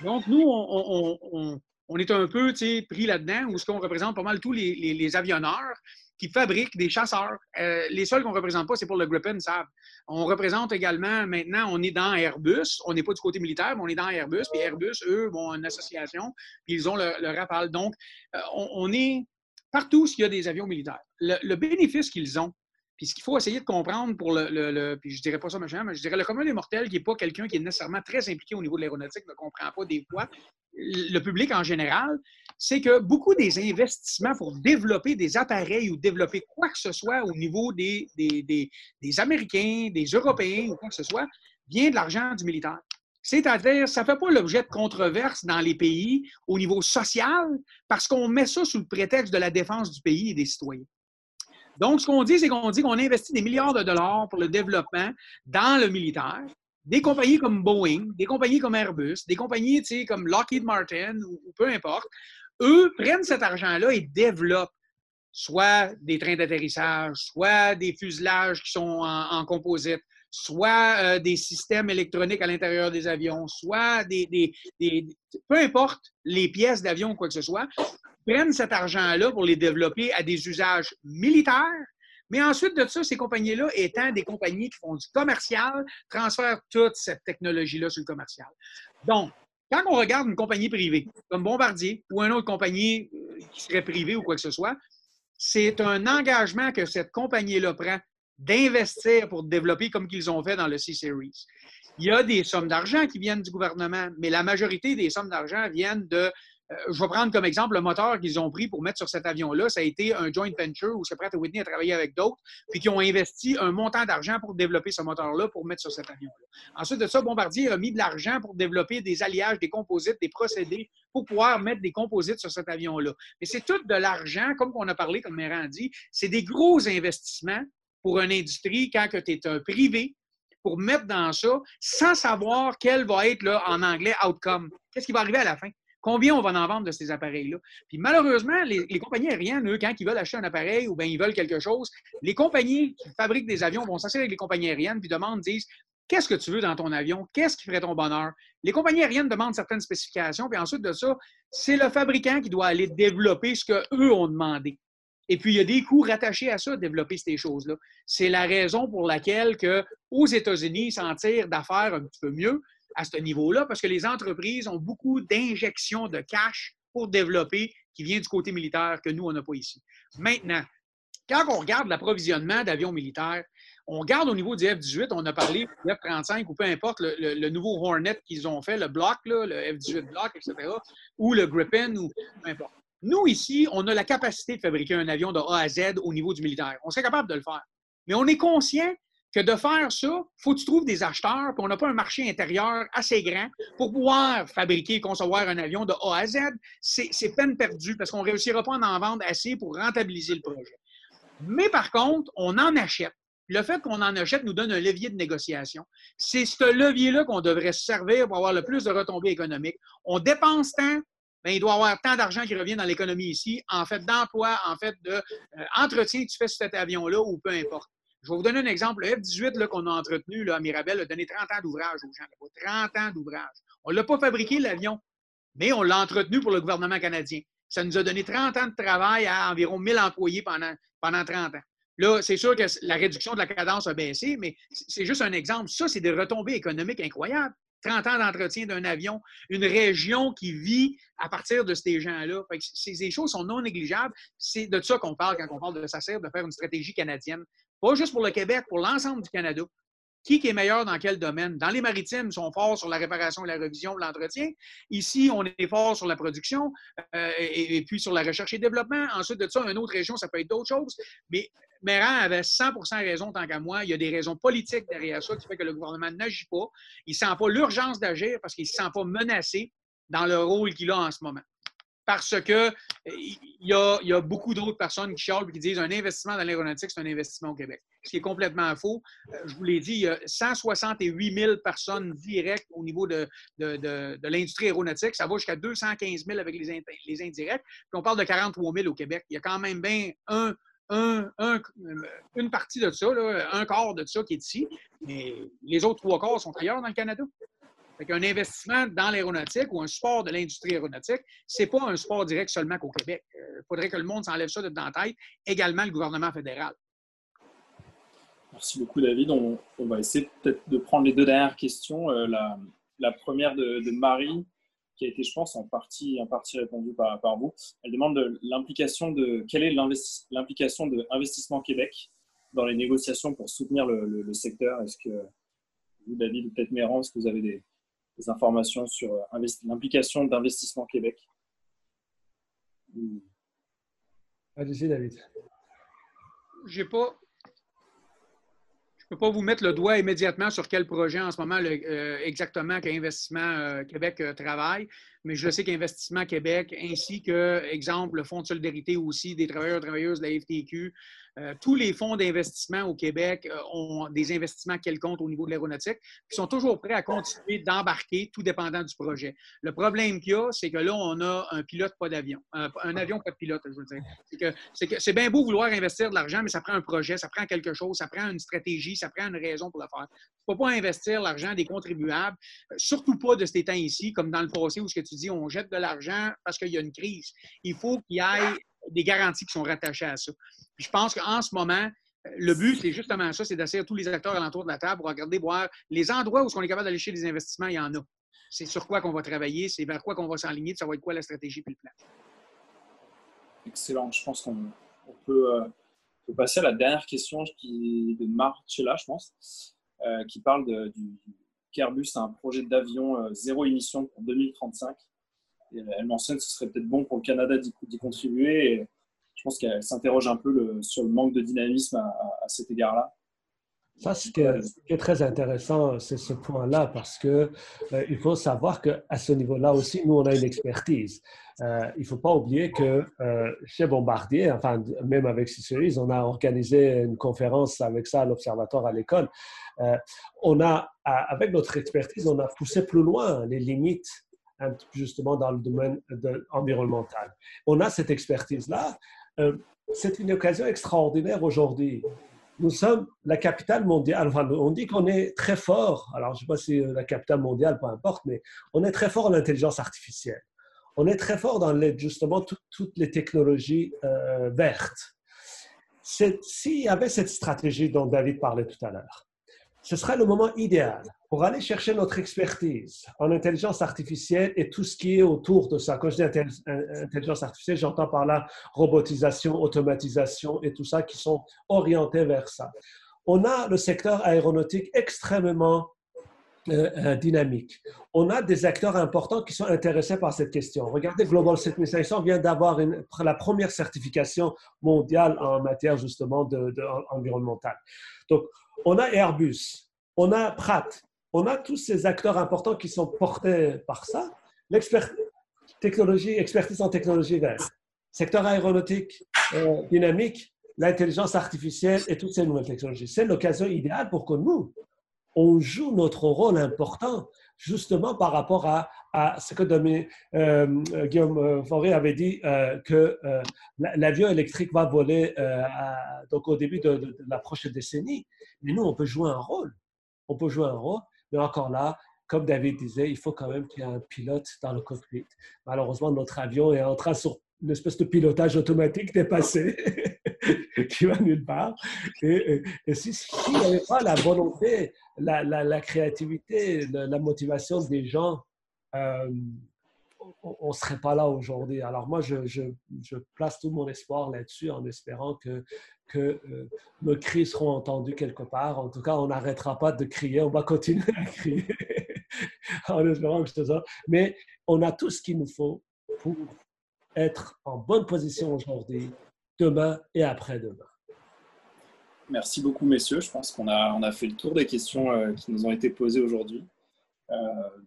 Donc, nous, on est un peu pris là-dedans, où ce qu'on représente pas mal tous les, avionneurs qui fabriquent des chasseurs. Euh, les seuls qu'on ne représente pas, c'est pour le Gripen, savent. On représente également, maintenant, on est dans Airbus. On n'est pas du côté militaire, mais on est dans Airbus. Puis Airbus, eux, ont une association, puis ils ont le, Rafale. Donc, euh, on, est partout s'il y a des avions militaires. Le, bénéfice qu'ils ont, puis ce qu'il faut essayer de comprendre pour le, puis je dirais pas ça machin, mais je dirais le commun des mortels qui n'est pas quelqu'un qui est nécessairement très impliqué au niveau de l'aéronautique, ne comprend pas des fois le public en général, c'est que beaucoup des investissements pour développer des appareils ou développer quoi que ce soit au niveau des, des, Américains, des Européens ou quoi que ce soit, vient de l'argent du militaire. C'est-à-dire, ça ne fait pas l'objet de controverses dans les pays au niveau social parce qu'on met ça sous le prétexte de la défense du pays et des citoyens. Donc, ce qu'on dit, c'est qu'on dit qu'on investit des milliards de dollars pour le développement dans le militaire. Des compagnies comme Boeing, des compagnies comme Airbus, des compagnies comme Lockheed Martin ou, peu importe, eux prennent cet argent-là et développent soit des trains d'atterrissage, soit des fuselages qui sont en, composite, soit euh, des systèmes électroniques à l'intérieur des avions, soit des, des, peu importe les pièces d'avion ou quoi que ce soit, prennent cet argent-là pour les développer à des usages militaires. Mais ensuite de ça, ces compagnies-là étant des compagnies qui font du commercial, transfèrent toute cette technologie-là sur le commercial. Donc, quand on regarde une compagnie privée, comme Bombardier ou une autre compagnie euh, qui serait privée ou quoi que ce soit, c'est un engagement que cette compagnie-là prend d'investir pour développer comme qu'ils ont fait dans le C-Series. Il y a des sommes d'argent qui viennent du gouvernement, mais la majorité des sommes d'argent viennent de je vais prendre comme exemple le moteur qu'ils ont pris pour mettre sur cet avion-là. Ça a été un joint venture où Pratt Whitney a travaillé avec d'autres, puis qui ont investi un montant d'argent pour développer ce moteur-là pour mettre sur cet avion-là. Ensuite de ça, Bombardier a mis de l'argent pour développer des alliages, des composites, des procédés pour pouvoir mettre des composites sur cet avion-là. Mais c'est tout de l'argent, comme on a parlé, comme Méran dit, c'est des gros investissements pour une industrie quand tu es un privé pour mettre dans ça sans savoir quel va être, en anglais, outcome. Qu'est-ce qui va arriver à la fin? Combien on va en vendre de ces appareils-là? Puis malheureusement, les, compagnies aériennes, eux, quand ils veulent acheter un appareil ou bien ils veulent quelque chose, les compagnies qui fabriquent des avions vont s'asseoir avec les compagnies aériennes puis demandent, disent Qu'est-ce que tu veux dans ton avion? Qu'est-ce qui ferait ton bonheur? Les compagnies aériennes demandent certaines spécifications, puis ensuite de ça, c'est le fabricant qui doit aller développer ce qu'eux ont demandé. Et puis, il y a des coûts rattachés à ça, développer ces choses-là. C'est la raison pour laquelle que, aux États-Unis, ils s'en tirent d'affaires un petit peu mieux, à ce niveau-là parce que les entreprises ont beaucoup d'injections de cash pour développer qui vient du côté militaire que nous, on n'a pas ici. Maintenant, quand on regarde l'approvisionnement d'avions militaires, on regarde au niveau du F-18, on a parlé du F-35 ou peu importe le, nouveau Hornet qu'ils ont fait, le bloc, le F-18 bloc, etc., ou le Gripen, ou peu importe. Nous, ici, on a la capacité de fabriquer un avion de A à Z au niveau du militaire. On serait capable de le faire. Mais on est conscient que de faire ça, il faut que tu trouves des acheteurs, puis on n'a pas un marché intérieur assez grand pour pouvoir fabriquer et concevoir un avion de A à Z. C'est peine perdue parce qu'on ne réussira pas à en vendre assez pour rentabiliser le projet. Mais par contre, on en achète. Le fait qu'on en achète nous donne un levier de négociation. C'est ce levier-là qu'on devrait se servir pour avoir le plus de retombées économiques. On dépense tant, bien, il doit y avoir tant d'argent qui revient dans l'économie ici, en fait d'emploi, en fait d'entretien euh, que tu fais sur cet avion-là ou peu importe. Je vais vous donner un exemple. Le F-18 qu'on a entretenu à Mirabel a donné 30 ans d'ouvrage aux gens. 30 ans d'ouvrage. On ne l'a pas fabriqué, l'avion, mais on l'a entretenu pour le gouvernement canadien. Ça nous a donné 30 ans de travail à environ 1000 employés pendant, pendant 30 ans. Là, c'est sûr que la réduction de la cadence a baissé, mais c'est juste un exemple. Ça, c'est des retombées économiques incroyables. 30 ans d'entretien d'un avion, une région qui vit à partir de ces gens-là. Ces choses sont non négligeables. C'est de ça qu'on parle quand on parle de SACIR, de faire une stratégie canadienne pas juste pour le Québec, pour l'ensemble du Canada. Qui est meilleur dans quel domaine? Dans les maritimes, ils sont forts sur la réparation et la révision, l'entretien. Ici, on est fort sur la production euh, et, puis sur la recherche et développement. Ensuite de ça, une autre région, ça peut être d'autres choses. Mais Méran avait 100% raison tant qu'à moi. Il y a des raisons politiques derrière ça qui fait que le gouvernement n'agit pas. Il ne sent pas l'urgence d'agir parce qu'il ne se sent pas menacé dans le rôle qu'il a en ce moment parce que il y a, beaucoup d'autres personnes qui chialent et qui disent un investissement dans l'aéronautique, c'est un investissement au Québec. Ce qui est complètement faux. Euh, je vous l'ai dit, il y a 168 000 personnes directes au niveau de, l'industrie aéronautique. Ça va jusqu'à 215 000 avec les, indirects. Puis on parle de 43 000 au Québec. Il y a quand même bien un, une partie de ça, un quart de ça qui est ici, mais les autres trois quarts sont ailleurs dans le Canada. Fait qu'un investissement dans l'aéronautique ou un sport de l'industrie aéronautique, ce n'est pas un sport direct seulement qu'au Québec. Il euh, faudrait que le monde s'enlève ça de dans la tête, également le gouvernement fédéral. Merci beaucoup, David. On, va essayer peut-être de prendre les deux dernières questions. Euh, la, première de, Marie, qui a été, je pense, en partie, en partie répondue par, par vous. Elle demande de l'implication de quelle est l'implication de Investissement Québec dans les négociations pour soutenir le, secteur? Est-ce que vous, David, ou peut-être Méran, est-ce que vous avez des, des informations sur l'implication d'Investissement Québec. Allez-y, David. J'ai pas je ne peux pas vous mettre le doigt immédiatement sur quel projet en ce moment euh, exactement qu'Investissement euh, Québec euh, travaille, mais je sais qu'Investissement Québec, ainsi que, exemple, le Fonds de solidarité aussi des travailleurs et travailleuses de la FTQ, euh, tous les fonds d'investissement au Québec euh, ont des investissements quelconques au niveau de l'aéronautique, qui sont toujours prêts à continuer d'embarquer, tout dépendant du projet. Le problème qu'il y a, c'est que là, on a un pilote, pas d'avion. Un, avion, pas de pilote, je veux dire. C'est que c'est bien beau vouloir investir de l'argent, mais ça prend un projet, ça prend quelque chose, ça prend une stratégie, ça prend une raison pour le faire. Tu ne peux pas investir l'argent des contribuables, euh, surtout pas de ces temps-ci, comme dans le passé où ce que tu dis, on jette de l'argent parce qu'il y a une crise. Il faut qu'il y ait des garanties qui sont rattachées à ça. je pense qu'en ce moment, le but, c'est justement ça, c'est d'asseoir tous les acteurs alentour de la table pour regarder, voir les endroits où on est capable d'aller chercher des investissements, il y en a. C'est sur quoi qu'on va travailler, c'est vers quoi qu'on va s'enligner, ça va être quoi la stratégie et le plan. Excellent. Je pense qu'on euh, peut, passer à la dernière question qui, de Marcella, je pense, euh, qui parle de, du qu'Airbus a un projet d'avion euh, zéro émission pour 2035 elle mentionne que ce serait peut-être bon pour le Canada d'y contribuer. Et je pense qu'elle s'interroge un peu sur le manque de dynamisme à, cet égard-là. Ça, ce qui, est, très intéressant, c'est ce point-là, parce que euh, il faut savoir qu'à ce niveau-là aussi, nous, on a une expertise. Euh, il ne faut pas oublier que euh, chez Bombardier, enfin, même avec Ciceris, on a organisé une conférence avec ça à l'Observatoire à l'école. on a, avec notre expertise, on a poussé plus loin les limites justement dans le domaine environnemental. On a cette expertise-là. Euh, c'est une occasion extraordinaire aujourd'hui. Nous sommes la capitale mondiale. On dit qu'on est très fort. Alors, je ne sais pas si la capitale mondiale, peu importe, mais on est très fort en intelligence artificielle. On est très fort dans justement toutes les technologies euh, vertes. S'il y avait cette stratégie dont David parlait tout à l'heure, ce serait le moment idéal pour aller chercher notre expertise en intelligence artificielle et tout ce qui est autour de ça. Quand je dis intelligence artificielle, j'entends par là robotisation, automatisation et tout ça qui sont orientés vers ça. On a le secteur aéronautique extrêmement euh, euh, dynamique. On a des acteurs importants qui sont intéressés par cette question. Regardez, Global 7500 vient d'avoir la première certification mondiale en matière justement de, environnementale. Donc, on a Airbus, on a Pratt, on a tous ces acteurs importants qui sont portés par ça. Technologie, expertise en technologie verte, secteur aéronautique euh, dynamique, l'intelligence artificielle et toutes ces nouvelles technologies. C'est l'occasion idéale pour que nous, on joue notre rôle important justement par rapport à, ce que euh, Guillaume euh, Fauré avait dit, que l'avion électrique va voler donc au début de, la prochaine décennie. Mais nous, on peut jouer un rôle. On peut jouer un rôle, mais encore là, comme David disait, il faut quand même qu'il y ait un pilote dans le cockpit. Malheureusement, notre avion est en train sur une espèce de pilotage automatique dépassé qui va nulle part. Et, s'il n'y avait pas la volonté, la, créativité, la, motivation des gens, euh, on ne serait pas là aujourd'hui. Alors moi, je, place tout mon espoir là-dessus en espérant que, que euh, nos cris seront entendus quelque part. En tout cas, on n'arrêtera pas de crier, on va continuer à crier en espérant que je ça. Mais on a tout ce qu'il nous faut pour être en bonne position aujourd'hui, demain et après-demain. Merci beaucoup, messieurs. Je pense qu'on a, on a fait le tour des questions euh, qui nous ont été posées aujourd'hui. Euh,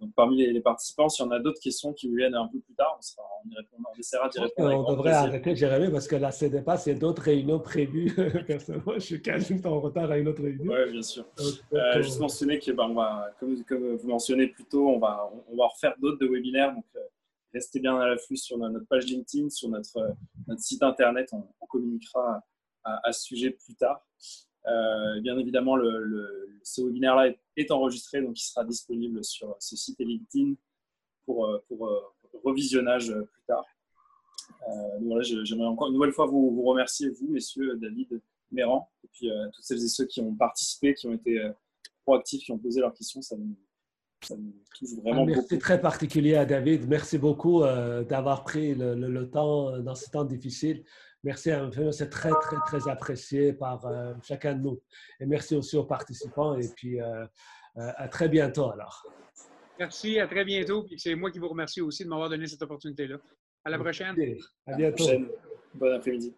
donc, parmi les, participants, s'il y en a d'autres questions qui viennent un peu plus tard, on, y répondra, on essaiera d'y répondre. On devrait arrêter, Jérémy, parce que la CDPA, c'est d'autres réunions prévues. Personnellement, je suis quasiment en retard à une autre réunion. Oui, bien sûr. Euh, juste mentionner que, ben, on va, comme, comme, vous mentionnez plus tôt, on va, on, va refaire d'autres de webinaires. Donc, euh, restez bien à l'afflux sur notre page LinkedIn, sur notre, notre site internet. On, communiquera à, ce sujet plus tard. Euh, bien évidemment, ce webinaire-là est, enregistré, donc il sera disponible sur ce site et LinkedIn pour, euh, euh, revisionnage plus tard. voilà, J'aimerais encore une nouvelle fois vous, remercier, vous, messieurs, David, Méran, et puis toutes celles et ceux qui ont participé, qui ont été proactifs, qui ont posé leurs questions. Ça nous touche vraiment beaucoup. Merci très particulier à David. Merci beaucoup d'avoir pris le, le, temps dans ce temps difficile. Merci à vous, c'est très, très, très apprécié par euh, chacun de nous. Et merci aussi aux participants et puis euh, euh, à très bientôt alors. Merci, à très bientôt. c'est moi qui vous remercie aussi de m'avoir donné cette opportunité-là. À la prochaine. À bientôt. Bon après-midi.